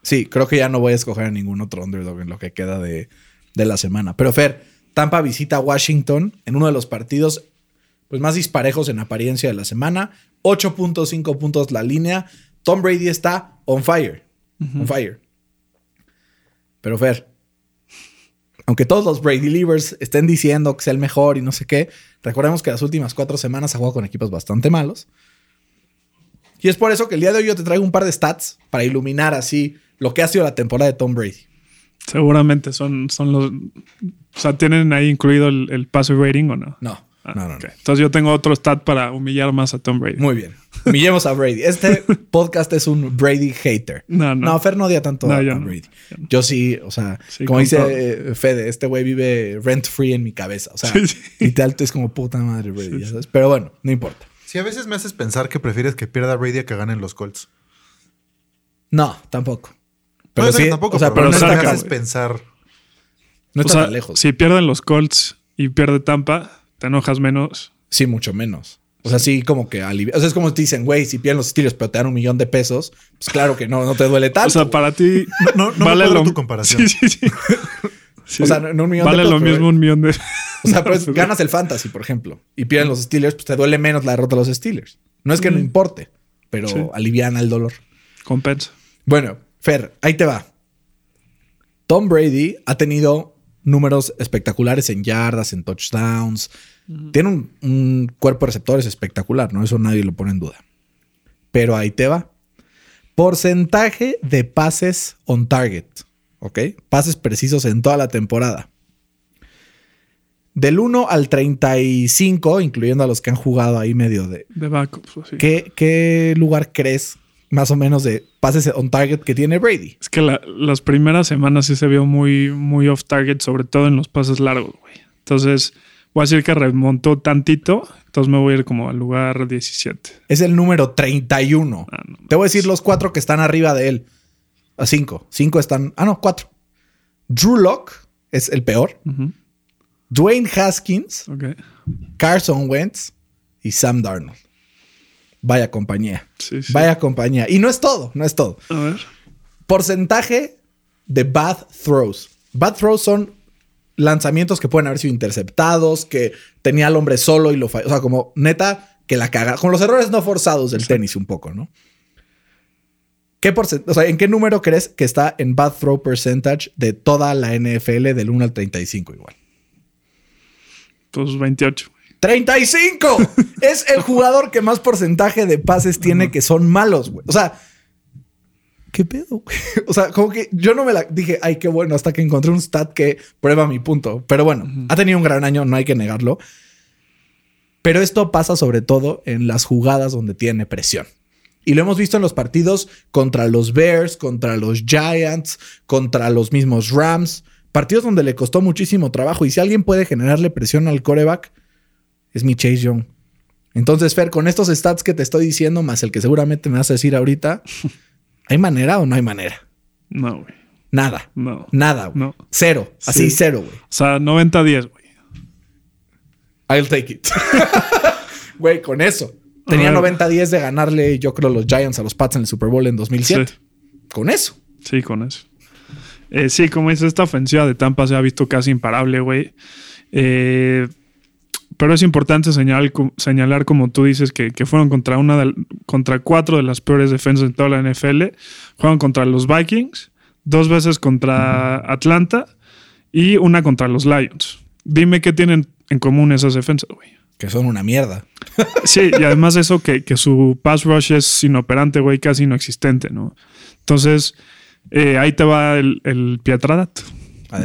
Sí, creo que ya no voy a escoger a ningún otro underdog en lo que queda de, de la semana. Pero Fer, Tampa visita a Washington en uno de los partidos pues, más disparejos en apariencia de la semana. 8.5 puntos la línea. Tom Brady está on fire. On fire. Pero Fer, aunque todos los Brady Leavers estén diciendo que es el mejor y no sé qué, recordemos que las últimas cuatro semanas ha jugado con equipos bastante malos. Y es por eso que el día de hoy yo te traigo un par de stats para iluminar así lo que ha sido la temporada de Tom Brady. Seguramente son, son los. O sea, ¿tienen ahí incluido el, el passer rating o no? No, Ah, no, no. Entonces yo tengo otro stat para humillar más a Tom Brady. Muy bien. Humillemos a Brady. Este podcast es un Brady hater. No, no. No, Fer no odia tanto No, a, yo a no. Brady. Yo sí, o sea, Sí, como dice todo. eh, Fede, este güey vive rent free en mi cabeza. O sea, Sí, sí. literal es como puta madre Brady, ya sabes. Pero bueno, no importa. Si a veces me haces pensar que prefieres que pierda Brady a que ganen los Colts. No, tampoco. Pero no, sí, tampoco, o sea, pero, pero no pero me saca, haces pensar. no o está sea, tan lejos. si pierden los Colts y pierde Tampa, te enojas menos. Sí, mucho menos. O sea, sí, como que alivia. O sea, es como te dicen, güey, si pierden los Steelers, pero te dan un millón de pesos, pues claro que no, no te duele tanto. O sea, para ti. No, no me cuadra tu comparación. Sí, sí, sí. Sí. O sea, no- no un millón de Vale pesos, lo pero- mismo un millón de. O sea, pues ganas el fantasy, por ejemplo, y pierden los Steelers, pues te duele menos la derrota de los Steelers. No es que no importe, pero Sí. aliviana el dolor. Compensa. Bueno, Fer, ahí te va. Tom Brady ha tenido números espectaculares en yardas, en touchdowns. Tiene un, un cuerpo de receptores espectacular, ¿no? Eso nadie lo pone en duda. Pero ahí te va. Porcentaje de pases on target, ¿ok? Pases precisos en toda la temporada. Del 1 al 35, incluyendo a los que han jugado ahí medio de, De backups. así. ¿Qué, qué lugar crees más o menos de pases on target que tiene Brady? Es que la- las primeras semanas sí se vio muy, muy off target, sobre todo en los pases largos, güey. Entonces, voy a decir que remontó tantito. Entonces me voy a ir como al lugar 17. Es el número 31. Ah, no. Te voy a decir los cuatro que están arriba de él. A cinco. Cinco están. Ah, no, cuatro. Drew Lock es el peor. Dwayne Haskins, Ok. Carson Wentz y Sam Darnold. Vaya compañía. Sí, sí. Vaya compañía. Y no es todo, no es todo. A ver. Porcentaje de bad throws. Bad throws son lanzamientos que pueden haber sido interceptados, que tenía al hombre solo y lo falló. O sea, como neta, que la caga. Con los errores no forzados del tenis un poco, ¿no? ¿Qué o sea, ¿En qué número crees que está en bad throw percentage de toda la NFL del 1 al 35 igual? Pues 28. 35. es el jugador que más porcentaje de pases tiene que son malos, güey. O sea, ¿qué pedo? Güey? O sea, como que yo no me la dije, ay, qué bueno, hasta que encontré un stat que prueba mi punto. Pero bueno, ha tenido un gran año, no hay que negarlo. Pero esto pasa sobre todo en las jugadas donde tiene presión. Y lo hemos visto en los partidos contra los Bears, contra los Giants, contra los mismos Rams. Partidos donde le costó muchísimo trabajo. Y si alguien puede generarle presión al coreback, es mi Chase Young. Entonces, Fer, con estos stats que te estoy diciendo, más el que seguramente me vas a decir ahorita, ¿hay manera o no hay manera? No, güey. Nada. No. Nada, güey. No. Cero. Así, cero, güey. O sea, 90-10, güey. I'll take it. Güey, con eso. Tenía 90-10 de ganarle, yo creo, los Giants a los Pats en el Super Bowl en 2007. Con eso. Sí, con eso. Eh, sí, como dices, esta ofensiva de Tampa se ha visto casi imparable, güey. Eh, pero es importante señalar, señalar como tú dices, que, fueron contra, una contra cuatro de las peores defensas de toda la NFL. Juegan contra los Vikings, dos veces contra Atlanta y una contra los Lions. Dime qué tienen en común esas defensas, güey. Que son una mierda. Sí, y además eso que, que su pass rush es inoperante, güey, casi inexistente, ¿no? Entonces, eh, ahí te va el, el Pietradat.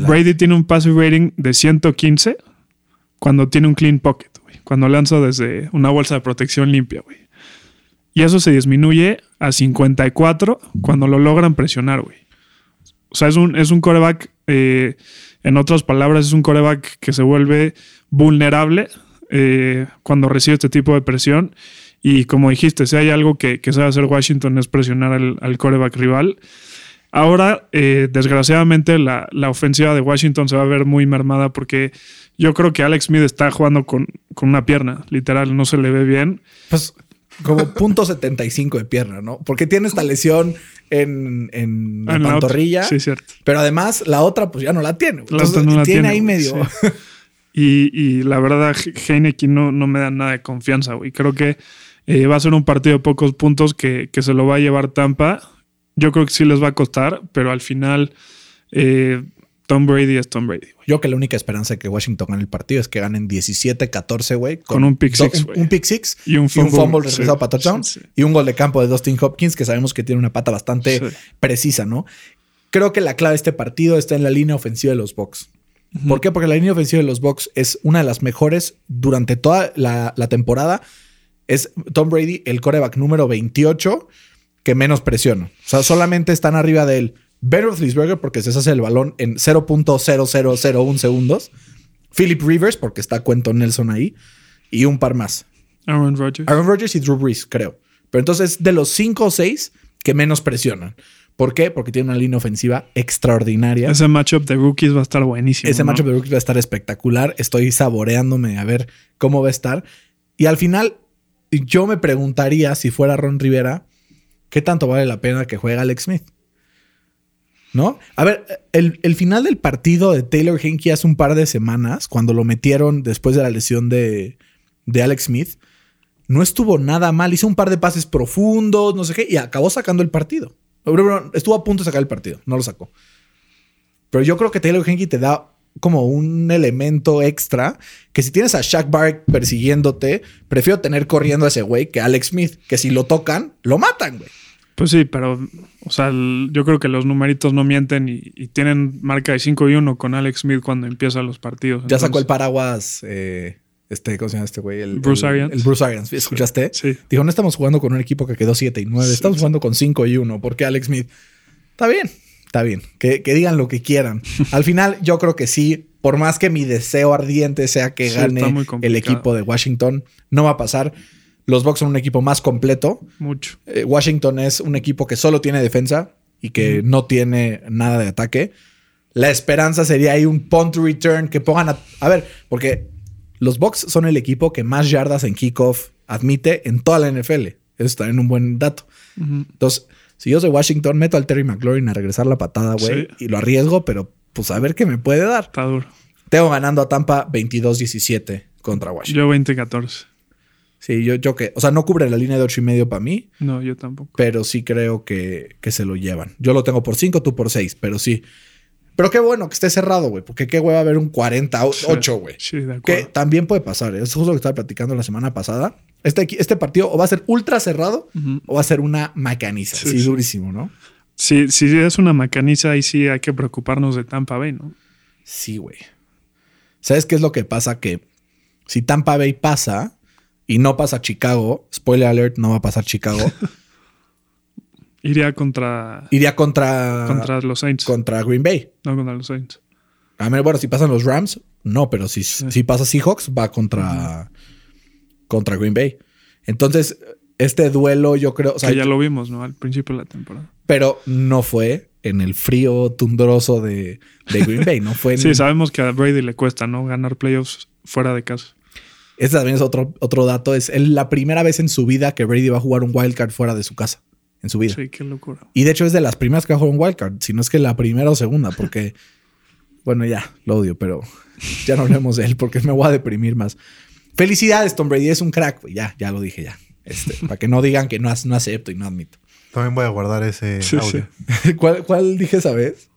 Brady tiene un passing rating de 115 cuando tiene un clean pocket, güey. Cuando lanza desde una bolsa de protección limpia, güey. Y eso se disminuye a 54 cuando lo logran presionar, güey. O sea, es un, es un coreback, eh, en otras palabras, es un coreback que se vuelve vulnerable eh, cuando recibe este tipo de presión. Y como dijiste, si hay algo que, que sabe hacer Washington es presionar al, coreback rival. Ahora, eh, desgraciadamente, la, ofensiva de Washington se va a ver muy mermada porque yo creo que Alex Smith está jugando con, con una pierna, literal, no se le ve bien. Pues como punto 75 de pierna, ¿no? Porque tiene esta lesión en, en la pantorrilla. Sí, cierto. Pero además, la otra, pues ya no la tiene. no tiene, ahí medio. Y, la verdad, Heineken no, no me da nada de confianza, güey. Creo que eh, va a ser un partido de pocos puntos que, se lo va a llevar Tampa. Yo creo que sí les va a costar, pero al final eh, Tom Brady es Tom Brady. Yo que la única esperanza de que Washington gane el partido es que ganen 17-14, güey. Con, un pick six, Un, pick six y un fumble, regresado para touchdown. Y un gol de campo de Dustin Hopkins, que sabemos que tiene una pata bastante precisa, ¿no? Creo que la clave de este partido está en la línea ofensiva de los Bucks. ¿Por qué? Porque la línea ofensiva de los Bucks es una de las mejores durante toda la, temporada. Es Tom Brady, el coreback número 28, que menos presiona. O sea, solamente están arriba de él. Ben Roethlisberger, porque se hace el balón en 0.0001 segundos. Philip Rivers, porque está Cuento Nelson ahí. Y un par más. Aaron Rodgers. Aaron Rodgers y Drew Brees, creo. Pero entonces, de los 5 o 6 que menos presionan. ¿Por qué? Porque tiene una línea ofensiva extraordinaria. Ese matchup de rookies va a estar buenísimo. Ese matchup de rookies va a estar espectacular. Estoy saboreándome a ver cómo va a estar. Y al final, yo me preguntaría si fuera Ron Rivera, ¿qué tanto vale la pena que juegue Alex Smith? ¿No? A ver, el, final del partido de Taylor Henke hace un par de semanas, cuando lo metieron después de la lesión de, de Alex Smith, no estuvo nada mal. Hizo un par de pases profundos, no sé qué, y acabó sacando el partido. Estuvo a punto de sacar el partido, no lo sacó. Pero yo creo que Taylor Henke te da como un elemento extra que si tienes a Shaq Barrett persiguiéndote, prefiero tener corriendo a ese güey que Alex Smith, que si lo tocan, lo matan, güey. Pues sí, pero, o sea, yo creo que los numeritos no mienten y, tienen marca de 5 y 1 con Alex Smith cuando empiezan los partidos. Ya sacó el paraguas eh, este, ¿cómo se llama este güey? El Bruce Arians. El Bruce Arians. ¿Escuchaste? Sí. Dijo, no estamos jugando con un equipo que quedó 7 y 9, estamos jugando con 5 y 1. ¿Por qué Alex Smith? Está bien, está bien. Que, digan lo que quieran. Al final, yo creo que sí. Por más que mi deseo ardiente sea que gane el equipo de Washington, no va a pasar. Los Bucks son un equipo más completo. Mucho. Eh, Washington es un equipo que solo tiene defensa y que no tiene nada de ataque. La esperanza sería ahí un punt return que pongan a. A ver, porque los Bucks son el equipo que más yardas en kickoff admite en toda la NFL. Eso es también un buen dato. Entonces, si yo soy Washington, meto al Terry McLaurin a regresar la patada, güey, y lo arriesgo, pero pues a ver qué me puede dar. Está duro. Tengo ganando a Tampa 22-17 contra Washington. Yo 20-14. Sí, yo, yo que, o sea, no cubre la línea de 8 y medio para mí, No, yo tampoco. pero sí creo que, que se lo llevan. Yo lo tengo por 5, tú por 6, pero sí. Pero qué bueno que esté cerrado, güey, porque qué güey va a haber un 48, güey. Sí, de Que también puede pasar, ¿eh? es justo lo que estaba platicando la semana pasada. Este, este partido o va a ser ultra cerrado o va a ser una macaniza. Sí, Sí, sí. durísimo, ¿no? Si, si es una macaniza, ahí sí hay que preocuparnos de Tampa Bay, ¿no? Sí, güey. ¿Sabes qué es lo que pasa? Que si Tampa Bay pasa y no pasa Chicago, spoiler alert, no va a pasar Chicago, Iría contra, iría contra, contra los Saints. contra Green Bay. No contra los Saints. A ver, bueno, si pasan los Rams, no, pero si, si pasa Seahawks, va contra, contra Green Bay. Entonces, este duelo yo creo, o sea, que ya lo vimos, ¿no? Al principio de la temporada. pero no fue en el frío tundroso de, de Green Bay, no fue en... Sí, sabemos que a Brady le cuesta, ¿no? Ganar playoffs fuera de casa. Ese también es otro, otro dato, es la primera vez en su vida que Brady va a jugar un wildcard fuera de su casa, en su vida. Sí, qué locura. Y de hecho es de las primeras que ha jugado un wildcard, si no es que la primera o segunda, porque, bueno, ya, lo odio, pero ya no hablemos de él porque me voy a deprimir más. Felicidades, Tom Brady, es un crack, ya, ya lo dije ya. Este, para que no digan que no, no acepto y no admito. También voy a guardar ese Sí, audio. ¿Cuál, ¿Cuál dije esa vez?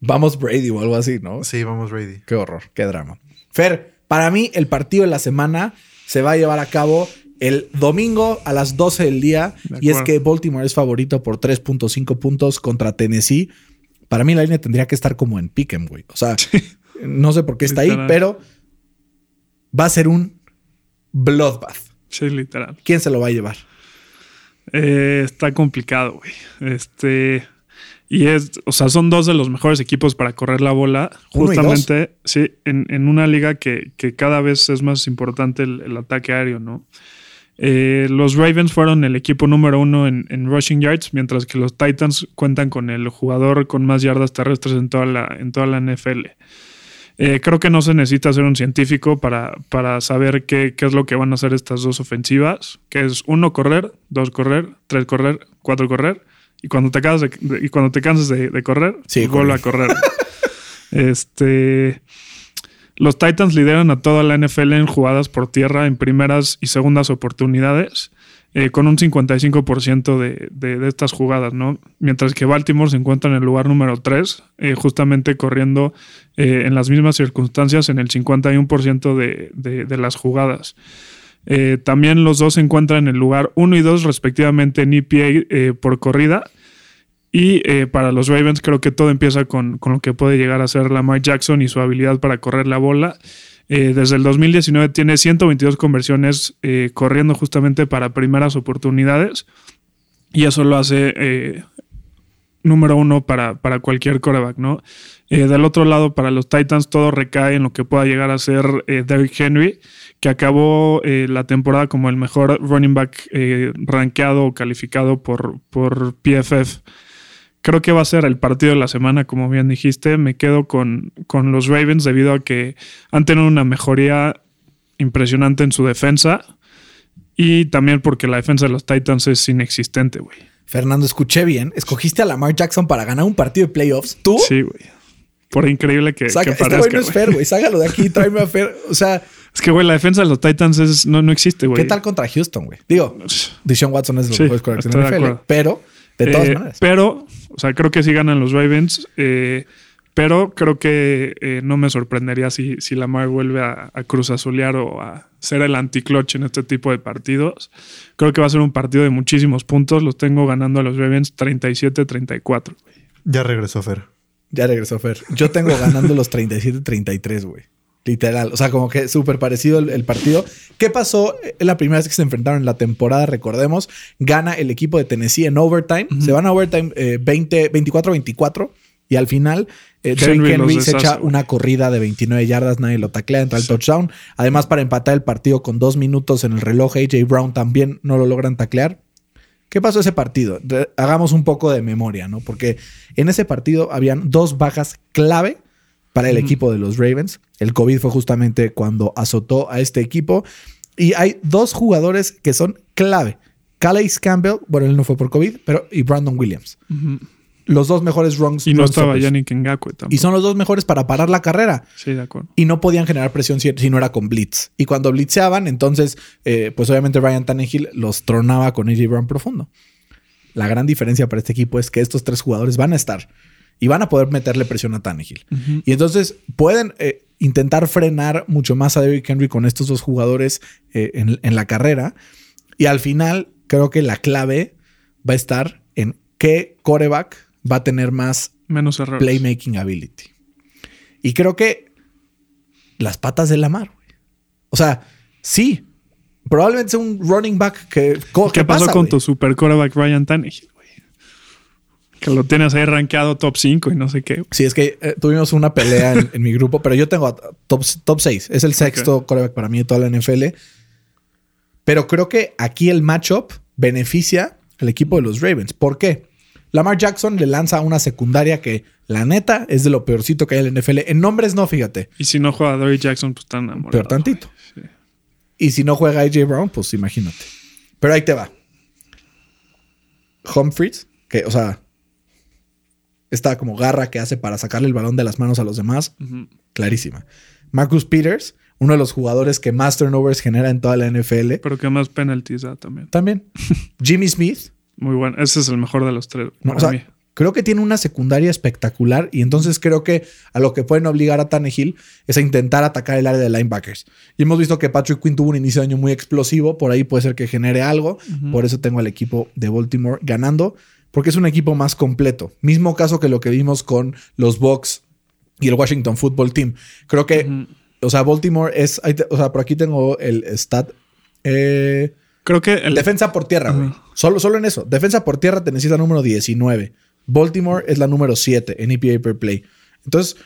Vamos Brady o algo así, ¿no? Sí, vamos, Brady. Qué horror, qué drama. Fer, para mí el partido de la semana se va a llevar a cabo el domingo a las 12 del día De y es que Baltimore es favorito por 3.5 puntos contra Tennessee. Para mí la línea tendría que estar como en Pick'em, güey. O sea, no sé por qué está ahí, pero va a ser un bloodbath. Sí, literal. ¿Quién se lo va a llevar? Eh, está complicado, güey. Este. Y es, o sea, son dos de los mejores equipos para correr la bola. Justamente, sí, en, en una liga que, que cada vez es más importante el, el ataque aéreo, ¿no? Eh, los Ravens fueron el equipo número uno en, en rushing yards, mientras que los Titans cuentan con el jugador con más yardas terrestres en toda la, en toda la NFL. Eh, creo que no se necesita ser un científico para, para saber qué, qué es lo que van a hacer estas dos ofensivas, que es uno correr, dos correr, tres correr, cuatro correr, y cuando te cansas de, de- y cuando te cansas de, de correr, Sí, vuelve a correr. este, los Titans lideran a toda la NFL en jugadas por tierra en primeras y segundas oportunidades, eh, con un 55% de, de, estas jugadas, ¿no? Mientras que Baltimore se encuentra en el lugar número 3, eh, justamente corriendo eh, en las mismas circunstancias en el 51% de, de, las jugadas. También los dos se encuentran en el lugar 1 y 2 respectivamente en EPA por corrida. Y eh, para los Ravens creo que todo empieza con, con lo que puede llegar a ser Lamar Jackson y su habilidad para correr la bola. Eh, desde el 2019 tiene 122 conversiones eh, corriendo justamente para primeras oportunidades. Y eso lo hace número uno para, para cualquier coreback, ¿no? Del otro lado, para los Titans, todo recae en lo que pueda llegar a ser Derrick Henry, que acabó la temporada como el mejor running back rankeado o calificado por, por PFF. Creo que va a ser el partido de la semana, como bien dijiste. Me quedo con, con los Ravens debido a que han tenido una mejoría impresionante en su defensa y también porque la defensa de los Titans es inexistente, güey. Fernando, escuché bien. Escogiste a Lamar Jackson para ganar un partido de playoffs. ¿Tú? Sí, güey. Por increíble que, Saca- que este parezca. güey no es. Fer, güey. Ságalo de aquí, tráeme a Fer. O sea, Es que, güey, la defensa de los Titans es- no, no existe, güey. ¿qué tal contra Houston, güey? Digo, Deshaun Watson es los Sí, en de la NFL, pero de todas Eh, maneras. Pero, o sea, creo que sí ganan los Ravens. eh, pero creo que eh, no me sorprendería si, si Lamar vuelve a, a cruz azulear o a ser el anticloche en este tipo de partidos. Creo que va a ser un partido de muchísimos puntos. Los tengo ganando a los Ravens 37-34. Ya regresó Fer. Ya regresó Fer. Yo tengo ganando los 37-33, güey. Literal. O sea, como que súper parecido el, el partido. ¿Qué pasó? Es la primera vez que se enfrentaron en la temporada, recordemos. Gana el equipo de Tennessee en overtime. Se van a overtime eh, 20 24-24. Y al final, eh, Derrick Henry se echa una corrida de 29 yardas. Nadie lo taclea, entra el touchdown. Además, para empatar el partido con dos minutos en el reloj, AJ Brown también no lo logran taclear. ¿Qué pasó ese partido? Hagamos un poco de memoria, ¿no? Porque en ese partido habían dos bajas clave para el equipo de los Ravens. El COVID fue justamente cuando azotó a este equipo. Y hay dos jugadores que son clave. Calais Campbell, bueno, él no fue por COVID, pero y Brandon Williams. los dos mejores runs. Y no run estaba. Yannick Ngakwe tampoco. Y son los dos mejores para parar la carrera. Sí, de acuerdo. Y no podían generar presión si, si no era con blitz. Y cuando blitzeaban, entonces, eh, pues obviamente Ryan Tannehill los tronaba con AJ Brown profundo. La gran diferencia para este equipo es que estos tres jugadores van a estar y van a poder meterle presión a Tannehill. Y entonces pueden eh, intentar frenar mucho más a Derrick Henry con estos dos jugadores eh, en, en la carrera. Y al final, creo que la clave va a estar en qué coreback va a tener más Menos errores. playmaking ability. Y creo que las patas de Lamar, güey. O sea, sí. Probablemente sea un running back que. ¿Qué que pasó pasa, con tu super quarterback Ryan Tannehill? Que lo tienes ahí rankeado top 5 y no sé qué. Sí, es que eh, tuvimos una pelea en, en mi grupo, pero yo tengo a top, top 6. Es el sexto quarterback para mí de toda la NFL. Pero creo que aquí el matchup beneficia al equipo de los Ravens. ¿Por qué? Lamar Jackson le lanza una secundaria que, la neta, es de lo peorcito que hay en la NFL. En nombres no, fíjate. Y si no juega Dory Jackson, pues están enamorados. Peor tantito. Sí. Y si no juega AJ Brown, pues imagínate. Pero ahí te va. Humphries, que, o sea, esta como garra que hace para sacarle el balón de las manos a los demás, clarísima. Marcus Peters, uno de los jugadores que más turnovers genera en toda la NFL, Pero que más penalties da también. también. Jimmy Smith, Muy bueno. Ese es el mejor de los tres. no, para o sea, mí. creo que tiene una secundaria espectacular y entonces creo que a lo que pueden obligar a Tannehill es a intentar atacar el área de linebackers. Y hemos visto que Patrick Quinn tuvo un inicio de año muy explosivo, por ahí puede ser que genere algo, por eso tengo al equipo de Baltimore ganando, porque es un equipo más completo. Mismo caso que lo que vimos con los Bucks y el Washington Football Team. Creo que, o sea, Baltimore es, o sea, por aquí tengo el stat. Eh, Creo que el, Defensa por tierra, güey. Solo, solo en eso. Defensa por tierra te necesita número 19. Baltimore es la número 7 en EPA per play. Entonces,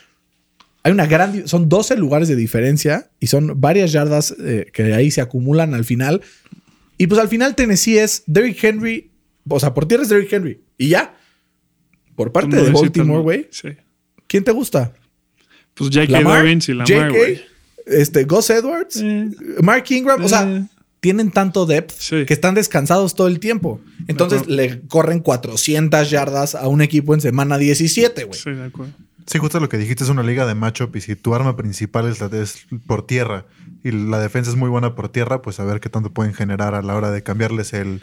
hay una gran. Son 12 lugares de diferencia y son varias yardas eh, que ahí se acumulan al final. Y pues al final Tennessee es Derrick Henry. O sea, por tierra es Derrick Henry. Y ya. Por parte no de Baltimore, güey. Sí. ¿Quién te gusta? Pues J.K. Dobbins y Lamar, JK, güey. este, Gus Edwards, Eh. Mark Ingram. O sea, Eh. tienen tanto depth Sí. que están descansados todo el tiempo. Entonces le corren 400 yardas a un equipo en semana 17, güey. Sí, de acuerdo. Sí, justo lo que dijiste es una liga de matchup y si tu arma principal es, la de- es por tierra y la defensa es muy buena por tierra, pues a ver qué tanto pueden generar a la hora de cambiarles el,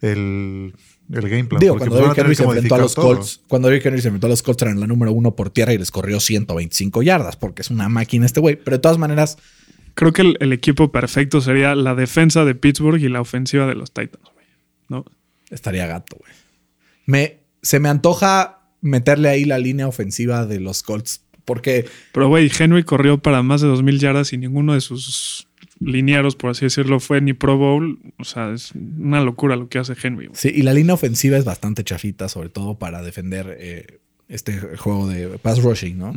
el, el game plan. Digo, cuando pues, Henry se enfrentó a los todo. Colts, cuando Derrick Henry se enfrentó a los Colts eran la número uno por tierra y les corrió 125 yardas porque es una máquina este güey. Pero de todas maneras, Creo que el, el equipo perfecto sería la defensa de Pittsburgh y la ofensiva de los Titans, güey. ¿No? estaría gato, güey. Me, se me antoja meterle ahí la línea ofensiva de los Colts porque Pero, güey, Henry corrió para más de 2.000 yardas y ninguno de sus linieros, por así decirlo, fue ni Pro Bowl. O sea, es una locura lo que hace Henry. Sí, y la línea ofensiva es bastante chafita, sobre todo para defender eh, este juego de pass rushing, ¿no?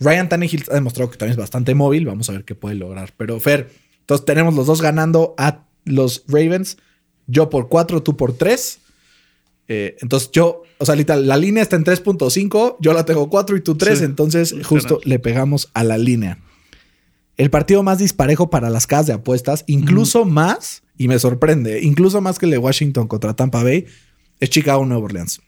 Ryan Tannehill ha demostrado que también es bastante móvil. Vamos a ver qué puede lograr. Pero, Fer, entonces tenemos los dos ganando a los Ravens. Yo por 4, tú por 3. entonces yo, o sea, literal, la línea está en 3.5. Yo la tengo 4 y tú 3. Sí, entonces literal. justo le pegamos a la línea. El partido más disparejo para las casas de apuestas, incluso más, y me sorprende, incluso más que el de Washington contra Tampa Bay, es Chicago Nueva Orleans.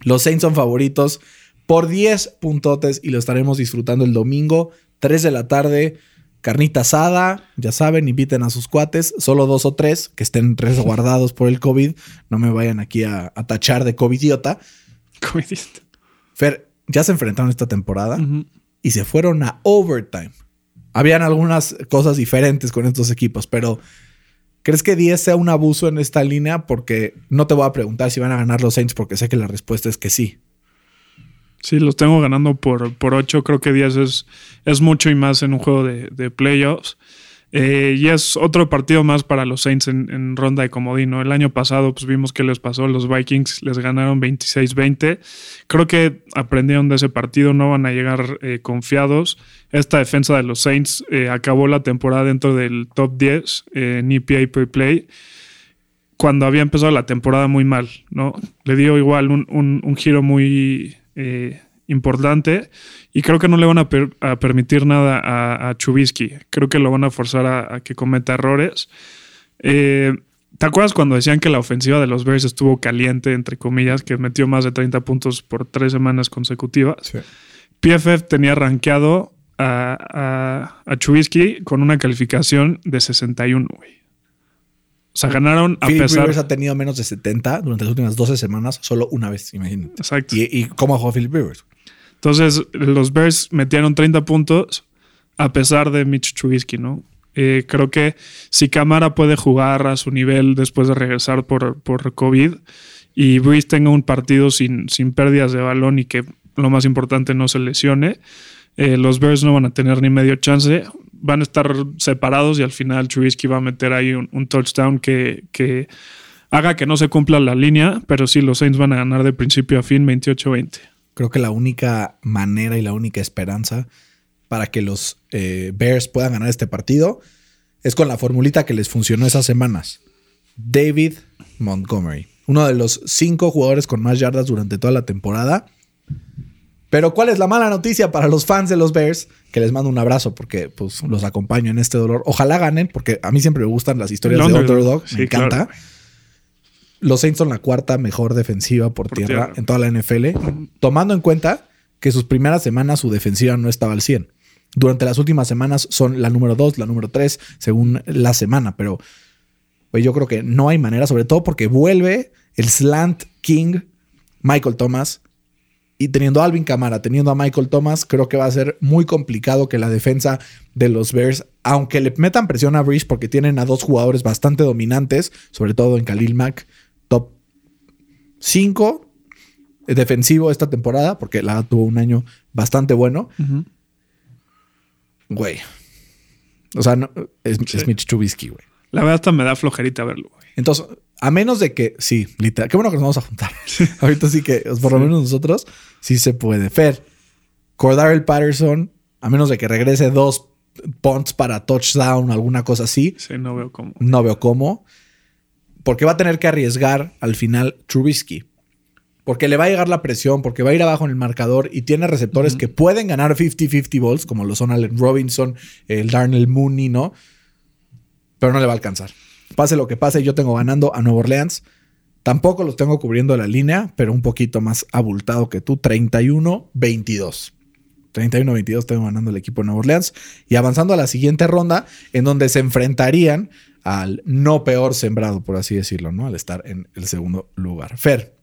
Los Saints son favoritos por 10 puntotes y lo estaremos disfrutando el domingo, 3 de la tarde. Carnita asada, ya saben, inviten a sus cuates, solo dos o tres que estén resguardados por el COVID. No me vayan aquí a, a tachar de COVIDiota. Como dijiste. Fer, ya se enfrentaron esta temporada y se fueron a overtime. Habían algunas cosas diferentes con estos equipos, pero ¿crees que 10 sea un abuso en esta línea? Porque no te voy a preguntar si van a ganar los Saints, porque sé que la respuesta es que sí. Sí, los tengo ganando por, por 8. Creo que 10 es, es mucho y más en un juego de, de playoffs. Eh, y es otro partido más para los Saints en, ronda de comodino. El año pasado pues vimos qué les pasó. Los Vikings les ganaron 26-20. Creo que aprendieron de ese partido. No van a llegar eh, confiados. Esta defensa de los Saints eh, acabó la temporada dentro del top 10 eh, en EPA per play cuando había empezado la temporada muy mal, ¿no? Le dio igual un, un- giro muy importante y creo que no le van a, per- a permitir nada a, a Chubisky. Creo que lo van a forzar a, a que cometa errores. Eh, ¿Te acuerdas cuando decían que la ofensiva de los Bears estuvo caliente, entre comillas, que metió más de 30 puntos por tres semanas consecutivas? PFF tenía rankeado a, a, Trubisky con una calificación de 61, güey. O sea, ganaron a Philip pesar. Rivers ha tenido menos de 70 durante las últimas 12 semanas, solo una vez, imagínate. Exacto. ¿Y, y cómo jugó Philip Rivers? Entonces, los Bears metieron 30 puntos a pesar de Mitch Trubisky, ¿no? Eh, creo que si Camara puede jugar a su nivel después de regresar por, por COVID y Breeze tenga un partido sin, sin pérdidas de balón y que lo más importante no se lesione, eh, los Bears no van a tener ni medio chance. Van a estar separados y al final Trubisky va a meter ahí un, un touchdown que, que, haga que no se cumpla la línea, pero sí, los Saints van a ganar de principio a fin 28-20. Creo que la única manera y la única esperanza para que los eh, Bears puedan ganar este partido es con la formulita que les funcionó esas semanas. David Montgomery, uno de los cinco jugadores con más yardas durante toda la temporada. Pero ¿cuál es la mala noticia para los fans de los Bears? Que les mando un abrazo porque pues, los acompaño en este dolor. Ojalá ganen, porque a mí siempre me gustan las historias de Underdog. Sí, me encanta. claro. Los Saints son la cuarta mejor defensiva por, Por tierra, tierra. en toda la NFL, tomando en cuenta que sus primeras semanas su defensiva no estaba al 100. Durante las últimas semanas son la número 2, la número 3, según la semana, pero pues, yo creo que no hay manera, sobre todo porque vuelve el slant king Michael Thomas y teniendo a Alvin Camara, teniendo a Michael Thomas, creo que va a ser muy complicado que la defensa de los Bears, aunque le metan presión a Breeze porque tienen a dos jugadores bastante dominantes, sobre todo en Khalil Mack, 5 defensivo esta temporada, porque la tuvo un año bastante bueno. Güey. O sea, no- es, es Mitch Trubisky, güey. La verdad, hasta me da flojerita verlo, güey. Entonces, a menos de que, sí, literal, qué bueno que nos vamos a juntar. Ahorita sí que, por lo menos nosotros, sí se puede. Fer, Cordarrelle Patterson, a menos de que regrese dos punts para touchdown, alguna cosa así, Sí, no veo cómo. no veo cómo. Porque va a tener que arriesgar al final Trubisky. Porque le va a llegar la presión, porque va a ir abajo en el marcador y tiene receptores que pueden ganar 50-50 balls, como lo son Allen Robinson, el Darnell Mooney, ¿no? Pero no le va a alcanzar. Pase lo que pase, yo tengo ganando a Nueva Orleans. Tampoco los tengo cubriendo la línea, pero un poquito más abultado que tú. 31-22. 31-22 tengo ganando el equipo de Nueva Orleans. Y avanzando a la siguiente ronda, en donde se enfrentarían al no peor sembrado, por así decirlo, ¿no? Al estar en el segundo lugar. Fer,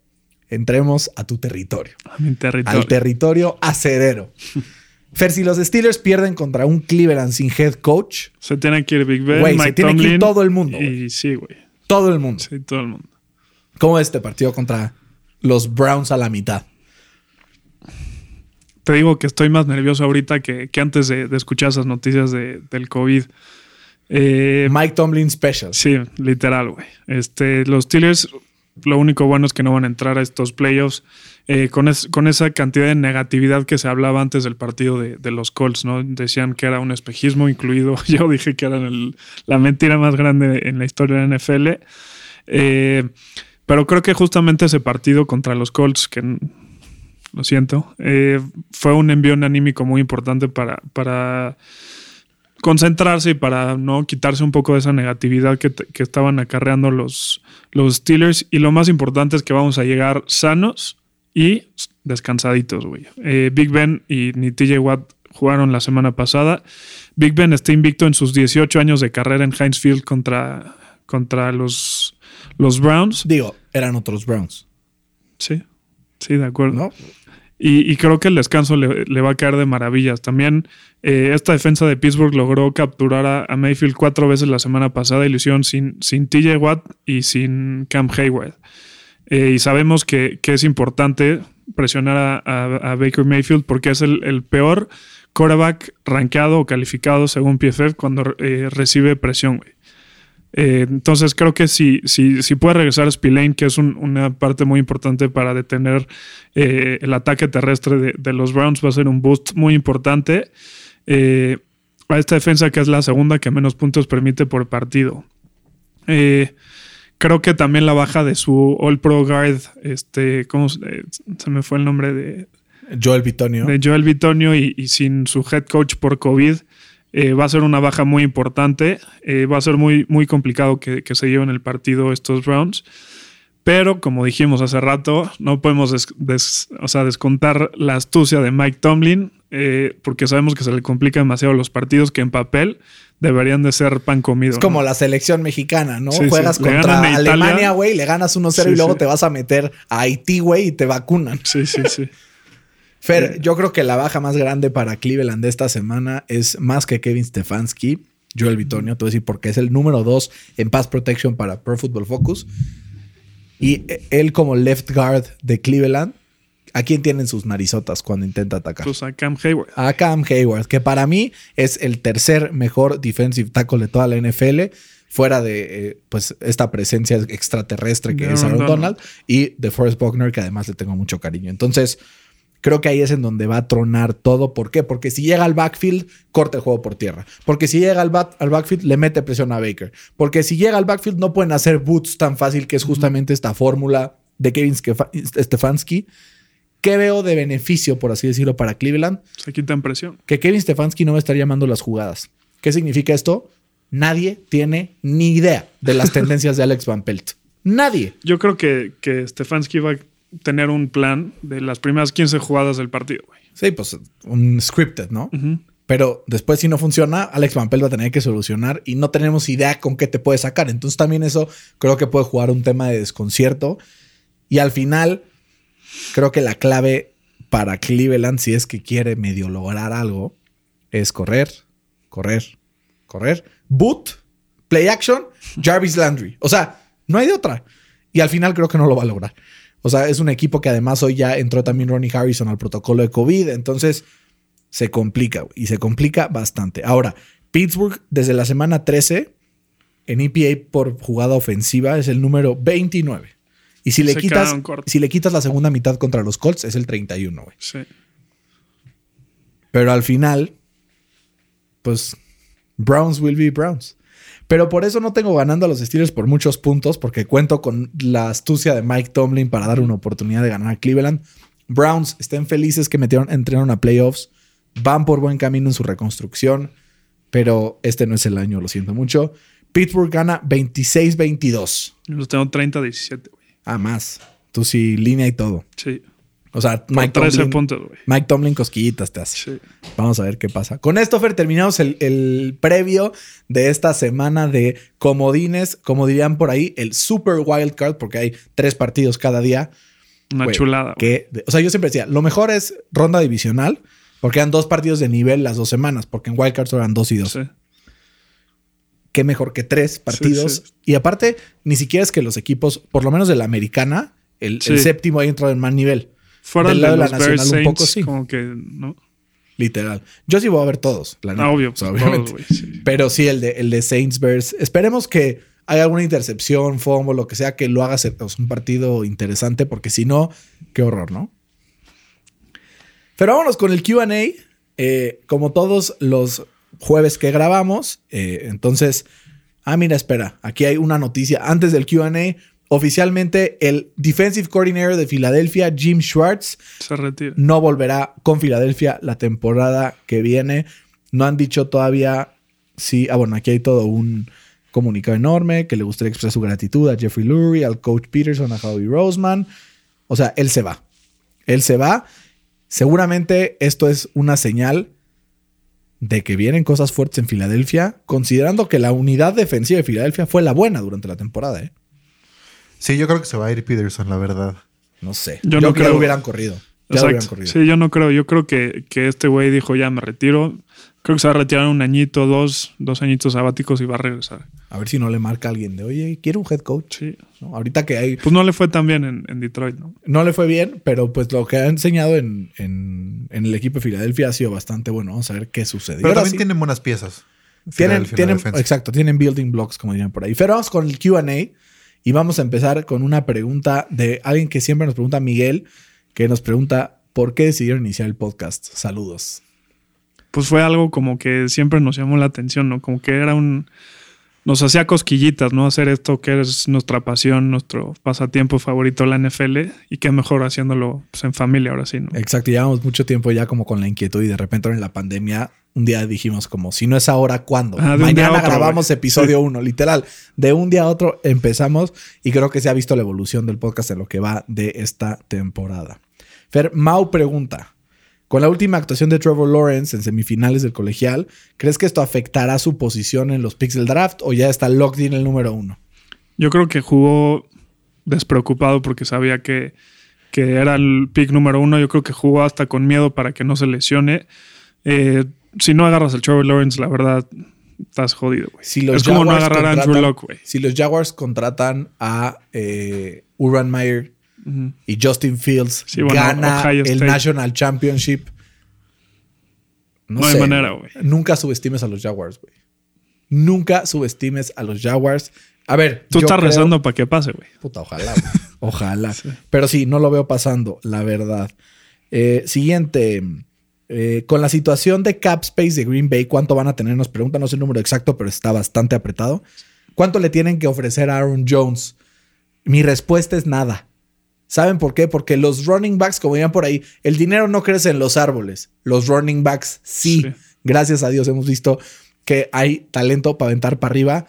entremos a tu territorio. A mi territorio. Al territorio acerero. Fer, si los Steelers pierden contra un Cleveland sin head coach, se tiene que ir Big Ben, Güey, se tiene que ir todo el mundo, Y sí, güey. todo el mundo. Sí, todo el mundo. ¿Cómo es este partido contra los Browns a la mitad? Te digo que estoy más nervioso ahorita que, que antes de, de escuchar esas noticias de- del COVID. Eh, Mike Tomlin Special. Sí, literal, güey. Este, los Steelers, lo único bueno es que no van a entrar a estos playoffs eh, con, es- con esa cantidad de negatividad que se hablaba antes del partido de, de los Colts, ¿no? Decían que era un espejismo, incluido yo dije que era el- la mentira más grande en la historia de la NFL. Eh, pero creo que justamente ese partido contra los Colts, que lo siento, fue un envío anímico muy importante para, para concentrarse y para no quitarse un poco de esa negatividad que, que estaban acarreando los, los Steelers. Y lo más importante es que vamos a llegar sanos y descansaditos, güey. Eh, Big Ben y ni TJ Watt jugaron la semana pasada. Big Ben está invicto en sus 18 años de carrera en Heinz Field contra, contra los, los Browns. Digo, eran otros Browns, Sí, sí, de acuerdo. ¿no? Y, y creo que el descanso le, va a caer de maravillas. También eh, esta defensa de Pittsburgh logró capturar a, Mayfield cuatro veces la semana pasada y lo sin, sin TJ Watt y sin Cam Hayward. Eh, y sabemos que, es importante presionar a, Baker Mayfield porque es el, el peor quarterback rankeado o calificado según PFF cuando eh, recibe presión, güey. Eh, entonces creo que si, si, si puede regresar Spillane, que es un- una parte muy importante para detener eh, el ataque terrestre de, de los Browns, va a ser un boost muy importante eh, a esta defensa que es la segunda que menos puntos permite por partido. Creo que también la baja de su All Pro Guard, este, ¿cómo se, se me fue el nombre de, Joel Bitonio. de Joel Bitonio y, y sin su head coach por COVID, Eh, va a ser una baja muy importante. Eh, va a ser muy, muy complicado que, que se lleven el partido estos Browns. Pero como dijimos hace rato, no podemos des- des- o sea, descontar la astucia de Mike Tomlin, eh, porque sabemos que se le complican demasiado los partidos que en papel deberían de ser pan comido. Es como ¿no? la selección mexicana, ¿no? Sí. Juegas contra. Alemania, güey, le ganas 1-0 Sí, y luego te vas a meter a Haití, güey, y te vacunan. Sí, sí, sí. Fer, yo creo que la baja más grande para Cleveland de esta semana es más que Kevin Stefanski, Joel Bitonio, te voy a decir porque es el número 2 en pass protection para Pro Football Focus. Y él como left guard de Cleveland, ¿a quién tienen sus narizotas cuando intenta atacar? Pues a Cam Hayward. a Cam Hayward, que para mí es el tercer mejor defensive tackle de toda la NFL, fuera de eh, pues esta presencia extraterrestre que es Aaron. Donald y de Forrest Buckner, que además le tengo mucho cariño. Entonces, creo que ahí es en donde va a tronar todo. ¿Por qué? Porque si llega al backfield, corta el juego por tierra. Porque si llega al, al backfield, le mete presión a Baker. Porque si llega al backfield, no pueden hacer boots tan fácil, que es justamente esta fórmula de Kevin Stefanski. ¿Qué veo de beneficio, por así decirlo, para Cleveland? Se quitan presión. que Kevin Stefanski no va a estar llamando las jugadas. ¿Qué significa esto? Nadie tiene ni idea de las tendencias de Alex Van Pelt. Nadie. Yo creo que, que Stefanski va a tener un plan de las primeras 15 jugadas del partido, güey. Sí, pues un scripted, ¿no? Pero después, si no funciona, Alex Van Pelt va a tener que solucionar y no tenemos idea con qué te puede sacar. Entonces, también eso creo que puede jugar un tema de desconcierto. Y al final, creo que la clave para Cleveland, si es que quiere medio lograr algo, es correr, correr, correr. Boot, play action, Jarvis Landry. O sea, no hay de otra. Y al final creo que no lo va a lograr. O sea, es un equipo que además hoy ya entró también Ronnie Harrison al protocolo de COVID. Entonces, se complica y se complica bastante. Ahora, Pittsburgh desde la semana 13 en EPA por jugada ofensiva es el número 29. Y si le, quitas, si le quitas la segunda mitad contra los Colts es el 31, güey. Sí. Pero al final, pues Browns will be Browns. Pero por eso no tengo ganando a los Steelers por muchos puntos, porque cuento con la astucia de Mike Tomlin para dar una oportunidad de ganar a Cleveland. Browns estén felices que metieron, entraron a playoffs, van por buen camino en su reconstrucción, pero este no es el año, lo siento mucho. Pittsburgh gana 26-22. Yo los tengo 30-17, güey. Ah, más. Tú sí, línea y todo. Sí. O sea, Mike 13 Tomlin, puntos, güey. Mike Tomlin cosquillitas te hace. Sí. Vamos a ver qué pasa. Con esto, Fer, terminamos el, el previo de esta semana de comodines, como dirían por ahí, el Super Wild Card, porque hay tres partidos cada día. Una Güey, chulada. Que, o sea, yo siempre decía, lo mejor es ronda divisional, porque eran dos partidos de nivel las dos semanas, porque en Wild Cards eran dos y dos. Sí. Qué mejor que tres partidos. sí. Y aparte, ni siquiera es que los equipos, por lo menos de la americana, el, séptimo haya entrado en más nivel. Fuera Del de lado de la los Bears nacional un Saints, poco, sí. como que, ¿no? Literal. Yo sí voy a ver todos. la neta. Ah, obvio, O sea, pues, obviamente. todos, güey, sí. Pero sí, el de, el de Saints Bears. Esperemos que haya alguna intercepción, fumble, lo que sea, que lo haga ser pues, un partido interesante, porque si no, qué horror, ¿no? Pero vámonos con el QA. Eh, como todos los jueves que grabamos. eh, entonces, ah, mira, espera. Aquí hay una noticia. Antes del QA, oficialmente el Defensive Coordinator de Filadelfia, Jim Schwartz, Se retira. no volverá con Filadelfia la temporada que viene. No han dicho todavía si. Ah, bueno, aquí hay todo un comunicado enorme que le gustaría expresar su gratitud a Jeffrey Lurie, al coach Peterson, a Howie Roseman. O sea, él se va. Él se va. Seguramente esto es una señal de que vienen cosas fuertes en Filadelfia, considerando que la unidad defensiva de Filadelfia fue la buena durante la temporada. ¿eh? Sí, yo creo que se va a ir Peterson, la verdad. No sé. Yo Yo, no creo que hubieran corrido. Ya lo hubieran Exacto. corrido. Sí, yo no creo. Yo creo que, que este güey dijo ya me retiro. Creo que se va a retirar un añito, dos, dos añitos sabáticos y va a regresar. A ver si no le marca a alguien de, oye, quiero un head coach. Sí. ¿no? Ahorita que hay, Pues no le fue tan bien en, en Detroit, ¿no? no le fue bien, pero pues lo que ha enseñado en, en- en el equipo de Filadelfia ha sido bastante bueno. Vamos a ver qué sucede. Pero ahora también sí, tienen buenas piezas. tienen, tienen- exacto, tienen building blocks, como dirían por ahí. Pero vamos con el QA y vamos a empezar con una pregunta de alguien que siempre nos pregunta, Miguel, que nos pregunta, ¿por qué decidieron iniciar el podcast? Saludos. Pues fue algo como que siempre nos llamó la atención, ¿no? Como que era un, nos hacía cosquillitas, ¿no? Hacer esto que es nuestra pasión, nuestro pasatiempo favorito, la NFL, y qué mejor haciéndolo pues, en familia ahora sí, ¿no? Exacto, llevamos mucho tiempo ya como con la inquietud y de repente en la pandemia un día dijimos como, si no es ahora, ¿cuándo? Ah, Mañana otro, grabamos episodio 1, literal. De un día a otro empezamos y creo que se ha visto la evolución del podcast en lo que va de esta temporada. Fer, Mau pregunta, con la última actuación de Trevor Lawrence en semifinales del colegial, ¿crees que esto afectará su posición en los picks del draft o ya está locked in el número uno? Yo creo que jugó despreocupado porque sabía que, que era el pick número uno. Yo creo que jugó hasta con miedo para que no se lesione. Eh, si no agarras al Trevor Lawrence, la verdad, estás jodido, güey. Si es como no agarrar a Andrew Locke, güey. Si los Jaguars contratan a eh, Urban Meyer y Justin Fields Sí, bueno, gana Ohio el State. National Championship. No, No hay manera, güey. Nunca subestimes a los Jaguars, güey. Nunca subestimes a los Jaguars. A ver, Tú estás creo- rezando para que pase, güey. Puta, ojalá. güey. Ojalá. Pero sí, no lo veo pasando, la verdad. Eh, siguiente. Eh, con la situación de cap space de Green Bay, ¿cuánto van a tener? Nos preguntan, no sé el número exacto, pero está bastante apretado. ¿Cuánto le tienen que ofrecer a Aaron Jones? Mi respuesta es nada. ¿Saben por qué? Porque los running backs, como dirían por ahí, el dinero no crece en los árboles. Los running backs sí. Sí. Gracias a Dios hemos visto que hay talento para aventar para arriba.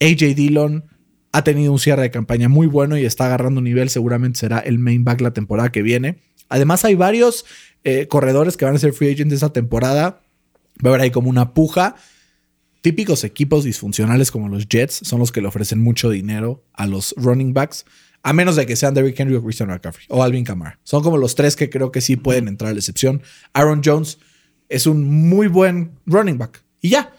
AJ Dillon ha tenido un cierre de campaña muy bueno y está agarrando un nivel. Seguramente será el main back la temporada que viene. Además, hay varios eh, corredores que van a ser free agents esa temporada. Va a haber ahí como una puja. Típicos equipos disfuncionales como los Jets son los que le ofrecen mucho dinero a los running backs. A menos de que sean Derrick Henry o Christian McCaffrey o Alvin Kamara. Son como los tres que creo que sí pueden entrar a la excepción. Aaron Jones es un muy buen running back. Y ya.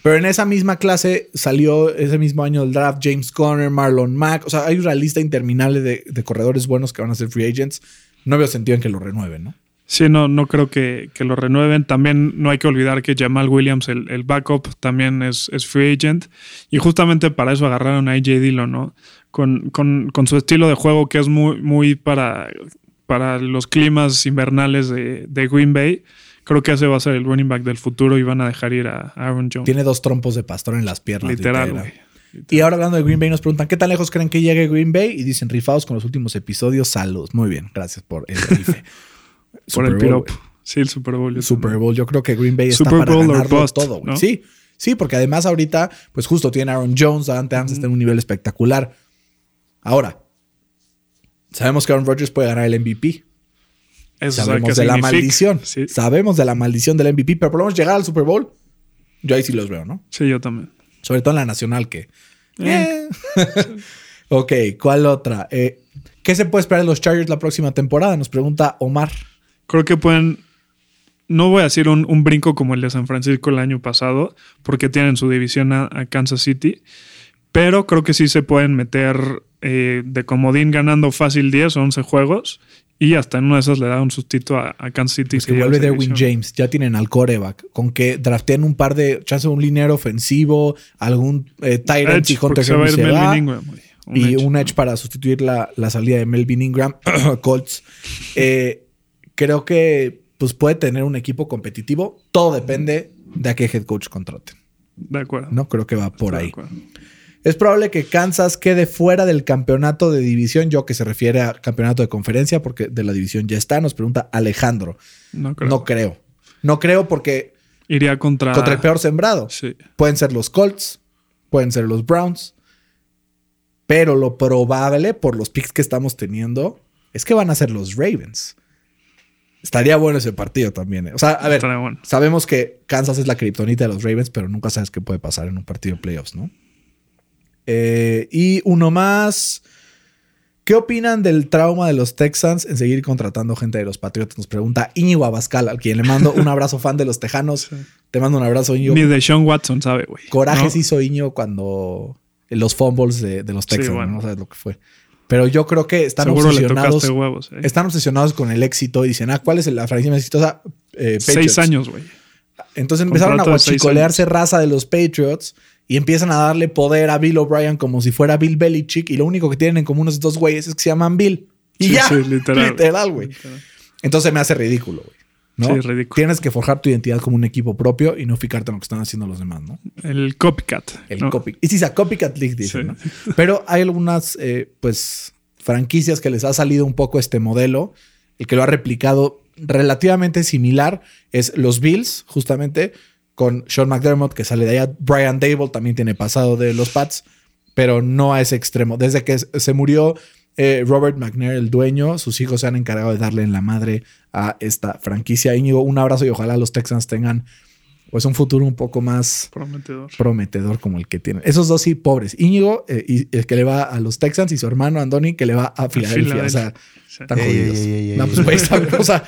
Pero en esa misma clase salió ese mismo año del draft James Conner, Marlon Mack. O sea, hay una lista interminable de, de corredores buenos que van a ser free agents. No veo sentido en que lo renueven, ¿no? Sí, no, no creo que, que lo renueven. También no hay que olvidar que Jamal Williams, el, el backup, también es, es free agent. Y justamente para eso agarraron a AJ Dillon, ¿no? Con, con, con su estilo de juego que es muy, muy para, para los climas invernales de, de Green Bay. Creo que ese va a ser el running back del futuro y van a dejar ir a Aaron Jones. Tiene dos trompos de pastor en las piernas. Literal. Y ahora hablando de Green Bay, nos preguntan qué tan lejos creen que llegue Green Bay y dicen rifados con los últimos episodios. Salud. Muy bien, gracias por el rife. Por Super el Bowl, piropo. Sí, el Super Bowl. Super. Bowl. Yo creo que Green Bay está Super para Bowl ganarlo bust, todo. Sí, sí, porque además ahorita, pues justo tiene Aaron Jones, Davante Adams está en un nivel espectacular. Ahora, sabemos que Aaron Rodgers puede ganar el MVP. Eso Sabemos de la maldición. Sí, Sabemos de la maldición del MVP, pero por lo menos llegar al Super Bowl, yo ahí sí los veo, ¿no? sí, yo también. Sobre todo en la nacional que... Eh. eh. ok, ¿cuál otra? Eh, ¿Qué se puede esperar de los Chargers la próxima temporada? Nos pregunta Omar. Creo que pueden. No voy a decir un, un brinco como el de San Francisco el año pasado, porque tienen su división a, a Kansas City. Pero creo que sí se pueden meter eh, de comodín ganando fácil 10 o 11 juegos. Y hasta en una de esas le da un sustito a, a Kansas City. Pues se que vuelve Derwin. James. Ya tienen al coreback. Con que drafteen un par de... Chance un liniero ofensivo, algún eh, si porque Hunter se va va. Ingram. Un y edge. un edge para sustituir la, la salida de Melvin Ingram, Colts. Eh, creo que pues puede tener un equipo competitivo. Todo depende de a qué head coach contraten. De acuerdo. No creo que va por Estoy de ahí. Es probable que Kansas quede fuera del campeonato de división, yo que se refiere a campeonato de conferencia, porque de la división ya está. Nos pregunta Alejandro. No creo. No creo. No creo porque Iría contra. contra el peor sembrado. Sí. Pueden ser los Colts, pueden ser los Browns, pero lo probable por los picks que estamos teniendo es que van a ser los Ravens. Estaría bueno ese partido también. eh. O sea, a ver, bueno. sabemos que Kansas es la kriptonita de los Ravens, pero nunca sabes qué puede pasar en un partido de playoffs, ¿no? Eh, y uno más. ¿Qué opinan del trauma de los Texans en seguir contratando gente de los Patriotas? Nos pregunta Íñigo Abascal, al quien le mando un abrazo fan de los Tejanos. Te mando un abrazo, Íñigo. Ni de Sean Watson sabe, güey. Corajes ¿No? hizo Iño cuando los fumbles de, de los Sí, Texans, bueno. no sabes lo que fue. Pero yo creo que están Seguro obsesionados. huevos. eh. Están obsesionados con el éxito y dicen, ah, ¿cuál es la franquicia más exitosa? Eh, Seis años, güey. Entonces empezaron a Contrato guachicolearse raza de los Patriots y empiezan a darle poder a Bill O'Brien como si fuera Bill Belichick y lo único que tienen en común esos dos güeyes es que se llaman Bill. Y Sí, ya, sí, literal. literal, güey. Entonces me hace ridículo, güey. ¿no? Sí, ridículo. Tienes que forjar tu identidad como un equipo propio y no fijarte en lo que están haciendo los demás, ¿no? El copycat. El ¿no? copy. Y sí, a copycat league, dicen, Sí. ¿no? Pero hay algunas, eh, pues, franquicias que les ha salido un poco este modelo. El que lo ha replicado relativamente similar es los Bills, justamente, con Sean McDermott, que sale de allá. Brian Dable también tiene pasado de los Pats, pero no a ese extremo. Desde que se murió eh, Robert McNair, el dueño, sus hijos se han encargado de darle en la madre a esta franquicia. Íñigo, un abrazo y ojalá los Texans tengan pues un futuro un poco más Prometedor. prometedor como el que tienen. Esos dos sí, pobres. Íñigo, eh, y el que le va a los Texans, y su hermano Andoni, que le va a Filadelfia. O sea, están jodidos. o sea,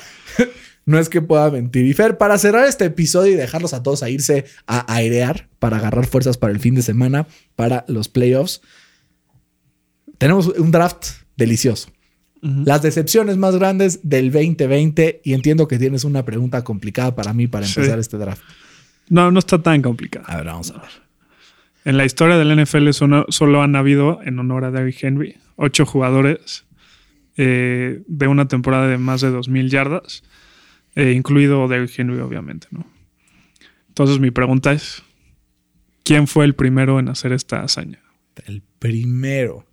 no es que pueda mentir. Y Fer, para cerrar este episodio y dejarlos a todos a irse a airear para agarrar fuerzas para el fin de semana, para los playoffs, tenemos un draft delicioso. Las decepciones más grandes del 2020 y entiendo que tienes una pregunta complicada para mí para Sí. empezar este draft. No, no está tan complicado. A ver, vamos a ver. En la historia del NFL solo, solo han habido, en honor a Derrick Henry, ocho jugadores eh, de una temporada de más de 2.000 yardas, eh, incluido Derrick Henry, obviamente. ¿no? Entonces mi pregunta es, ¿quién fue el primero en hacer esta hazaña? El primero.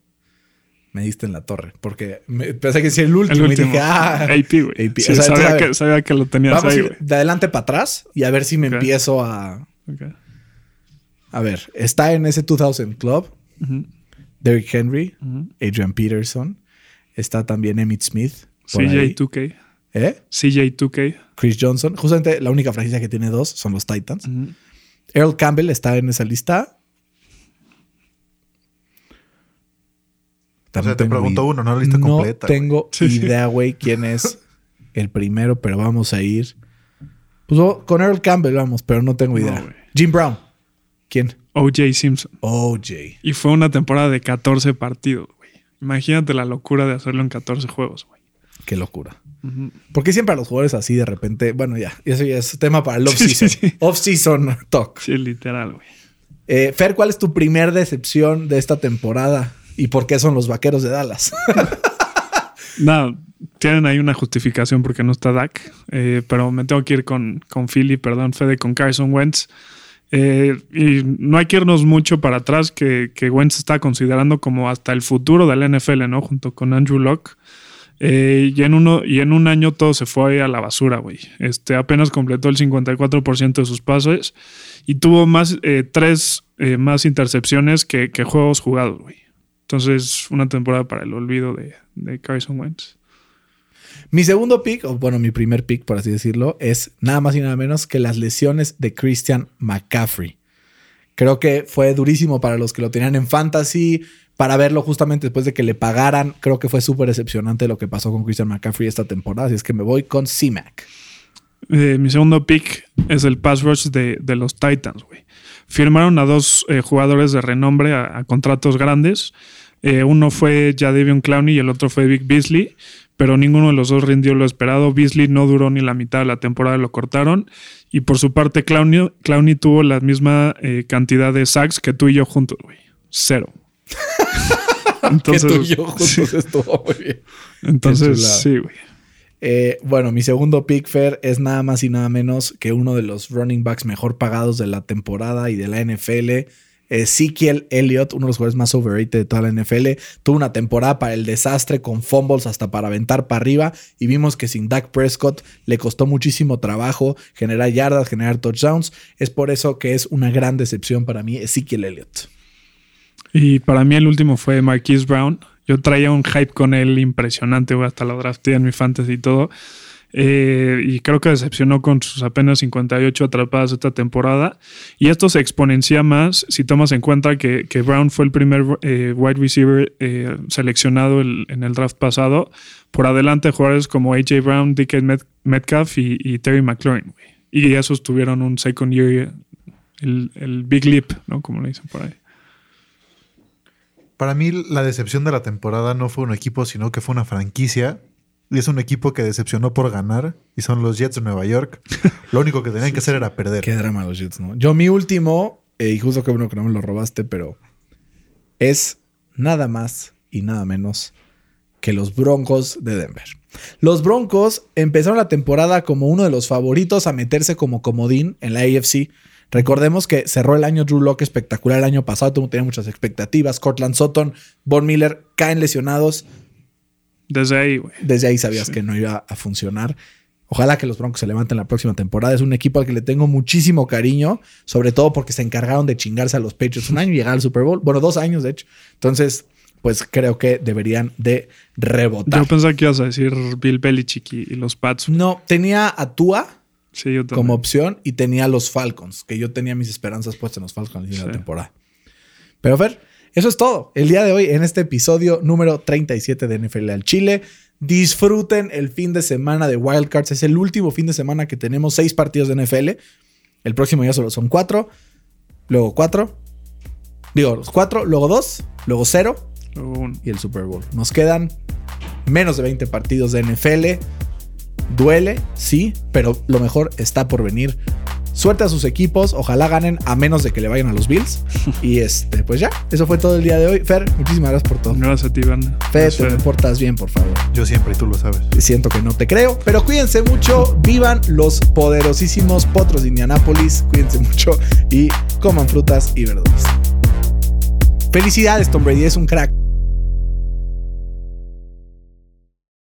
Me diste en la torre. Porque me, pensé que sí el último. El último. Y dije, ah, AP, güey. AP. Sí, O sea, sabía, que, sabía que lo tenías Vamos ahí, güey. de adelante para atrás y a ver si me empiezo a. A ver, está en ese 2000 Club Ujú, Derrick Henry. Adrian Peterson. Está también Emmitt Smith. por ahí. CJ2K. ¿Eh? CJ2K. Chris Johnson. Justamente la única franquicia que tiene dos son los Titans. Ujú. Earl Campbell está en esa lista. O sea, No te tengo pregunto uno, no la lista no completa. güey. tengo idea, güey, quién es el primero, pero vamos a ir. Pues oh, con Earl Campbell vamos, pero no tengo No, idea. Jim Brown. ¿Quién? OJ Simpson. OJ. Y fue una temporada de 14 partidos, güey. Imagínate la locura de hacerlo en 14 juegos, güey. Qué locura. Ujú. Porque siempre a los jugadores así de repente, bueno, ya, eso ya es tema para el off-season. sí, sí. Off-season talk. Sí, literal, güey. Eh, Fer, ¿cuál es tu primer decepción de esta temporada? ¿Y por qué son los vaqueros de Dallas? Nada, tienen ahí una justificación porque no está Dak, eh, pero me tengo que ir con, con Philly, perdón, Fede, con Carson Wentz. Eh, y no hay que irnos mucho para atrás, que, que Wentz está considerando como hasta el futuro del NFL, ¿no? Junto con Andrew Locke. Eh, y, en uno, y en un año todo se fue a la basura, güey. Este, apenas completó el 54% de sus pases y tuvo más, eh, tres eh, más intercepciones que, juegos jugados, güey. Entonces, una temporada para el olvido de, de Carson Wentz. Mi segundo pick, o bueno, mi primer pick, por así decirlo, es nada más y nada menos que las lesiones de Christian McCaffrey. Creo que fue durísimo para los que lo tenían en fantasy, para verlo justamente después de que le pagaran. Creo que fue súper decepcionante lo que pasó con Christian McCaffrey esta temporada, así es que me voy con C-Mac. Eh, mi segundo pick es el pass rush de, de los Titans, güey. Firmaron a dos eh, jugadores de renombre a, contratos grandes. Eh, uno fue Jadavion Clowney y el otro fue Vic Beasley, pero ninguno de los dos rindió lo esperado. Beasley no duró ni la mitad de la temporada, lo cortaron. Y por su parte, Clowney, Clowney tuvo la misma cantidad de sacks que tú y yo juntos, güey. Cero. que tú y yo juntos sí, estuvo muy bien. entonces sí, güey. Eh, bueno, mi segundo pick, Fer, es nada más y nada menos que uno de los running backs mejor pagados de la temporada y de la NFL. Ezekiel Elliott, uno de los jugadores más overrated de toda la NFL, tuvo una temporada para el desastre con fumbles hasta para aventar para arriba y vimos que sin Dak Prescott le costó muchísimo trabajo generar yardas, generar touchdowns. Es por eso que es una gran decepción para mí Ezekiel Elliott. Y para mí el último fue Marquise Brown. Yo traía un hype con él impresionante, güey, hasta lo drafté en mi fantasy y todo. Eh, y creo que decepcionó con sus apenas 58 atrapadas esta temporada. Y esto se exponencia más si tomas en cuenta que, que Brown fue el primer eh, wide receiver eh, seleccionado el- en el draft pasado. Por adelante, jugadores como AJ Brown, DK Met- Metcalf y, Terry McLaurin. güey. Y esos tuvieron un second year, el, el Big Leap, ¿no? Como le dicen por ahí. Para mí, la decepción de la temporada no fue un equipo, sino que fue una franquicia. Y es un equipo que decepcionó por ganar. Y son los Jets de Nueva York. Lo único que tenían que hacer era perder. Qué drama los Jets, ¿no? Yo mi último, eh, y justo que bueno que no me lo robaste, pero es nada más y nada menos que los Broncos de Denver. Los Broncos empezaron la temporada como uno de los favoritos a meterse como comodín en la AFC. Recordemos que cerró el año Drew Locke espectacular el año pasado, tenía muchas expectativas. Cortland Sutton, Von Miller caen lesionados. Desde ahí, güey. Desde ahí sabías que no iba a funcionar. Ojalá que los Broncos se levanten la próxima temporada. Es un equipo al que le tengo muchísimo cariño, sobre todo porque se encargaron de chingarse a los Patriots un año y llegar al Super Bowl. Bueno, dos años, de hecho. Entonces, pues creo que deberían de rebotar. Yo pensaba que ibas a decir Bill Belichick y, y los Pats. No, tenía a Tua Sí, yo como opción y tenía los Falcons, que yo tenía mis esperanzas puestas en los Falcons al final de la Sí. temporada. Pero Fer, eso es todo. El día de hoy en este episodio número 37 de NFL al Chile. Disfruten el fin de semana de Wildcards. Es el último fin de semana que tenemos seis partidos de NFL. El próximo ya solo son cuatro. Luego cuatro. Digo, los cuatro, luego dos, luego cero Luego uno. y el Super Bowl. Nos quedan menos de 20 partidos de NFL. Duele, sí, pero lo mejor está por venir. Suerte a sus equipos, ojalá ganen a menos de que le vayan a los Bills. y este, pues ya, eso fue todo el día de hoy. Fer, muchísimas gracias por todo. Gracias a ti, Van. Fer, Gracias, te portas bien, por favor. Yo siempre, y tú lo sabes. Siento que no te creo, pero cuídense mucho, vivan los poderosísimos potros de Indianápolis, cuídense mucho y coman frutas y verduras. Felicidades, Tom Brady, es un crack.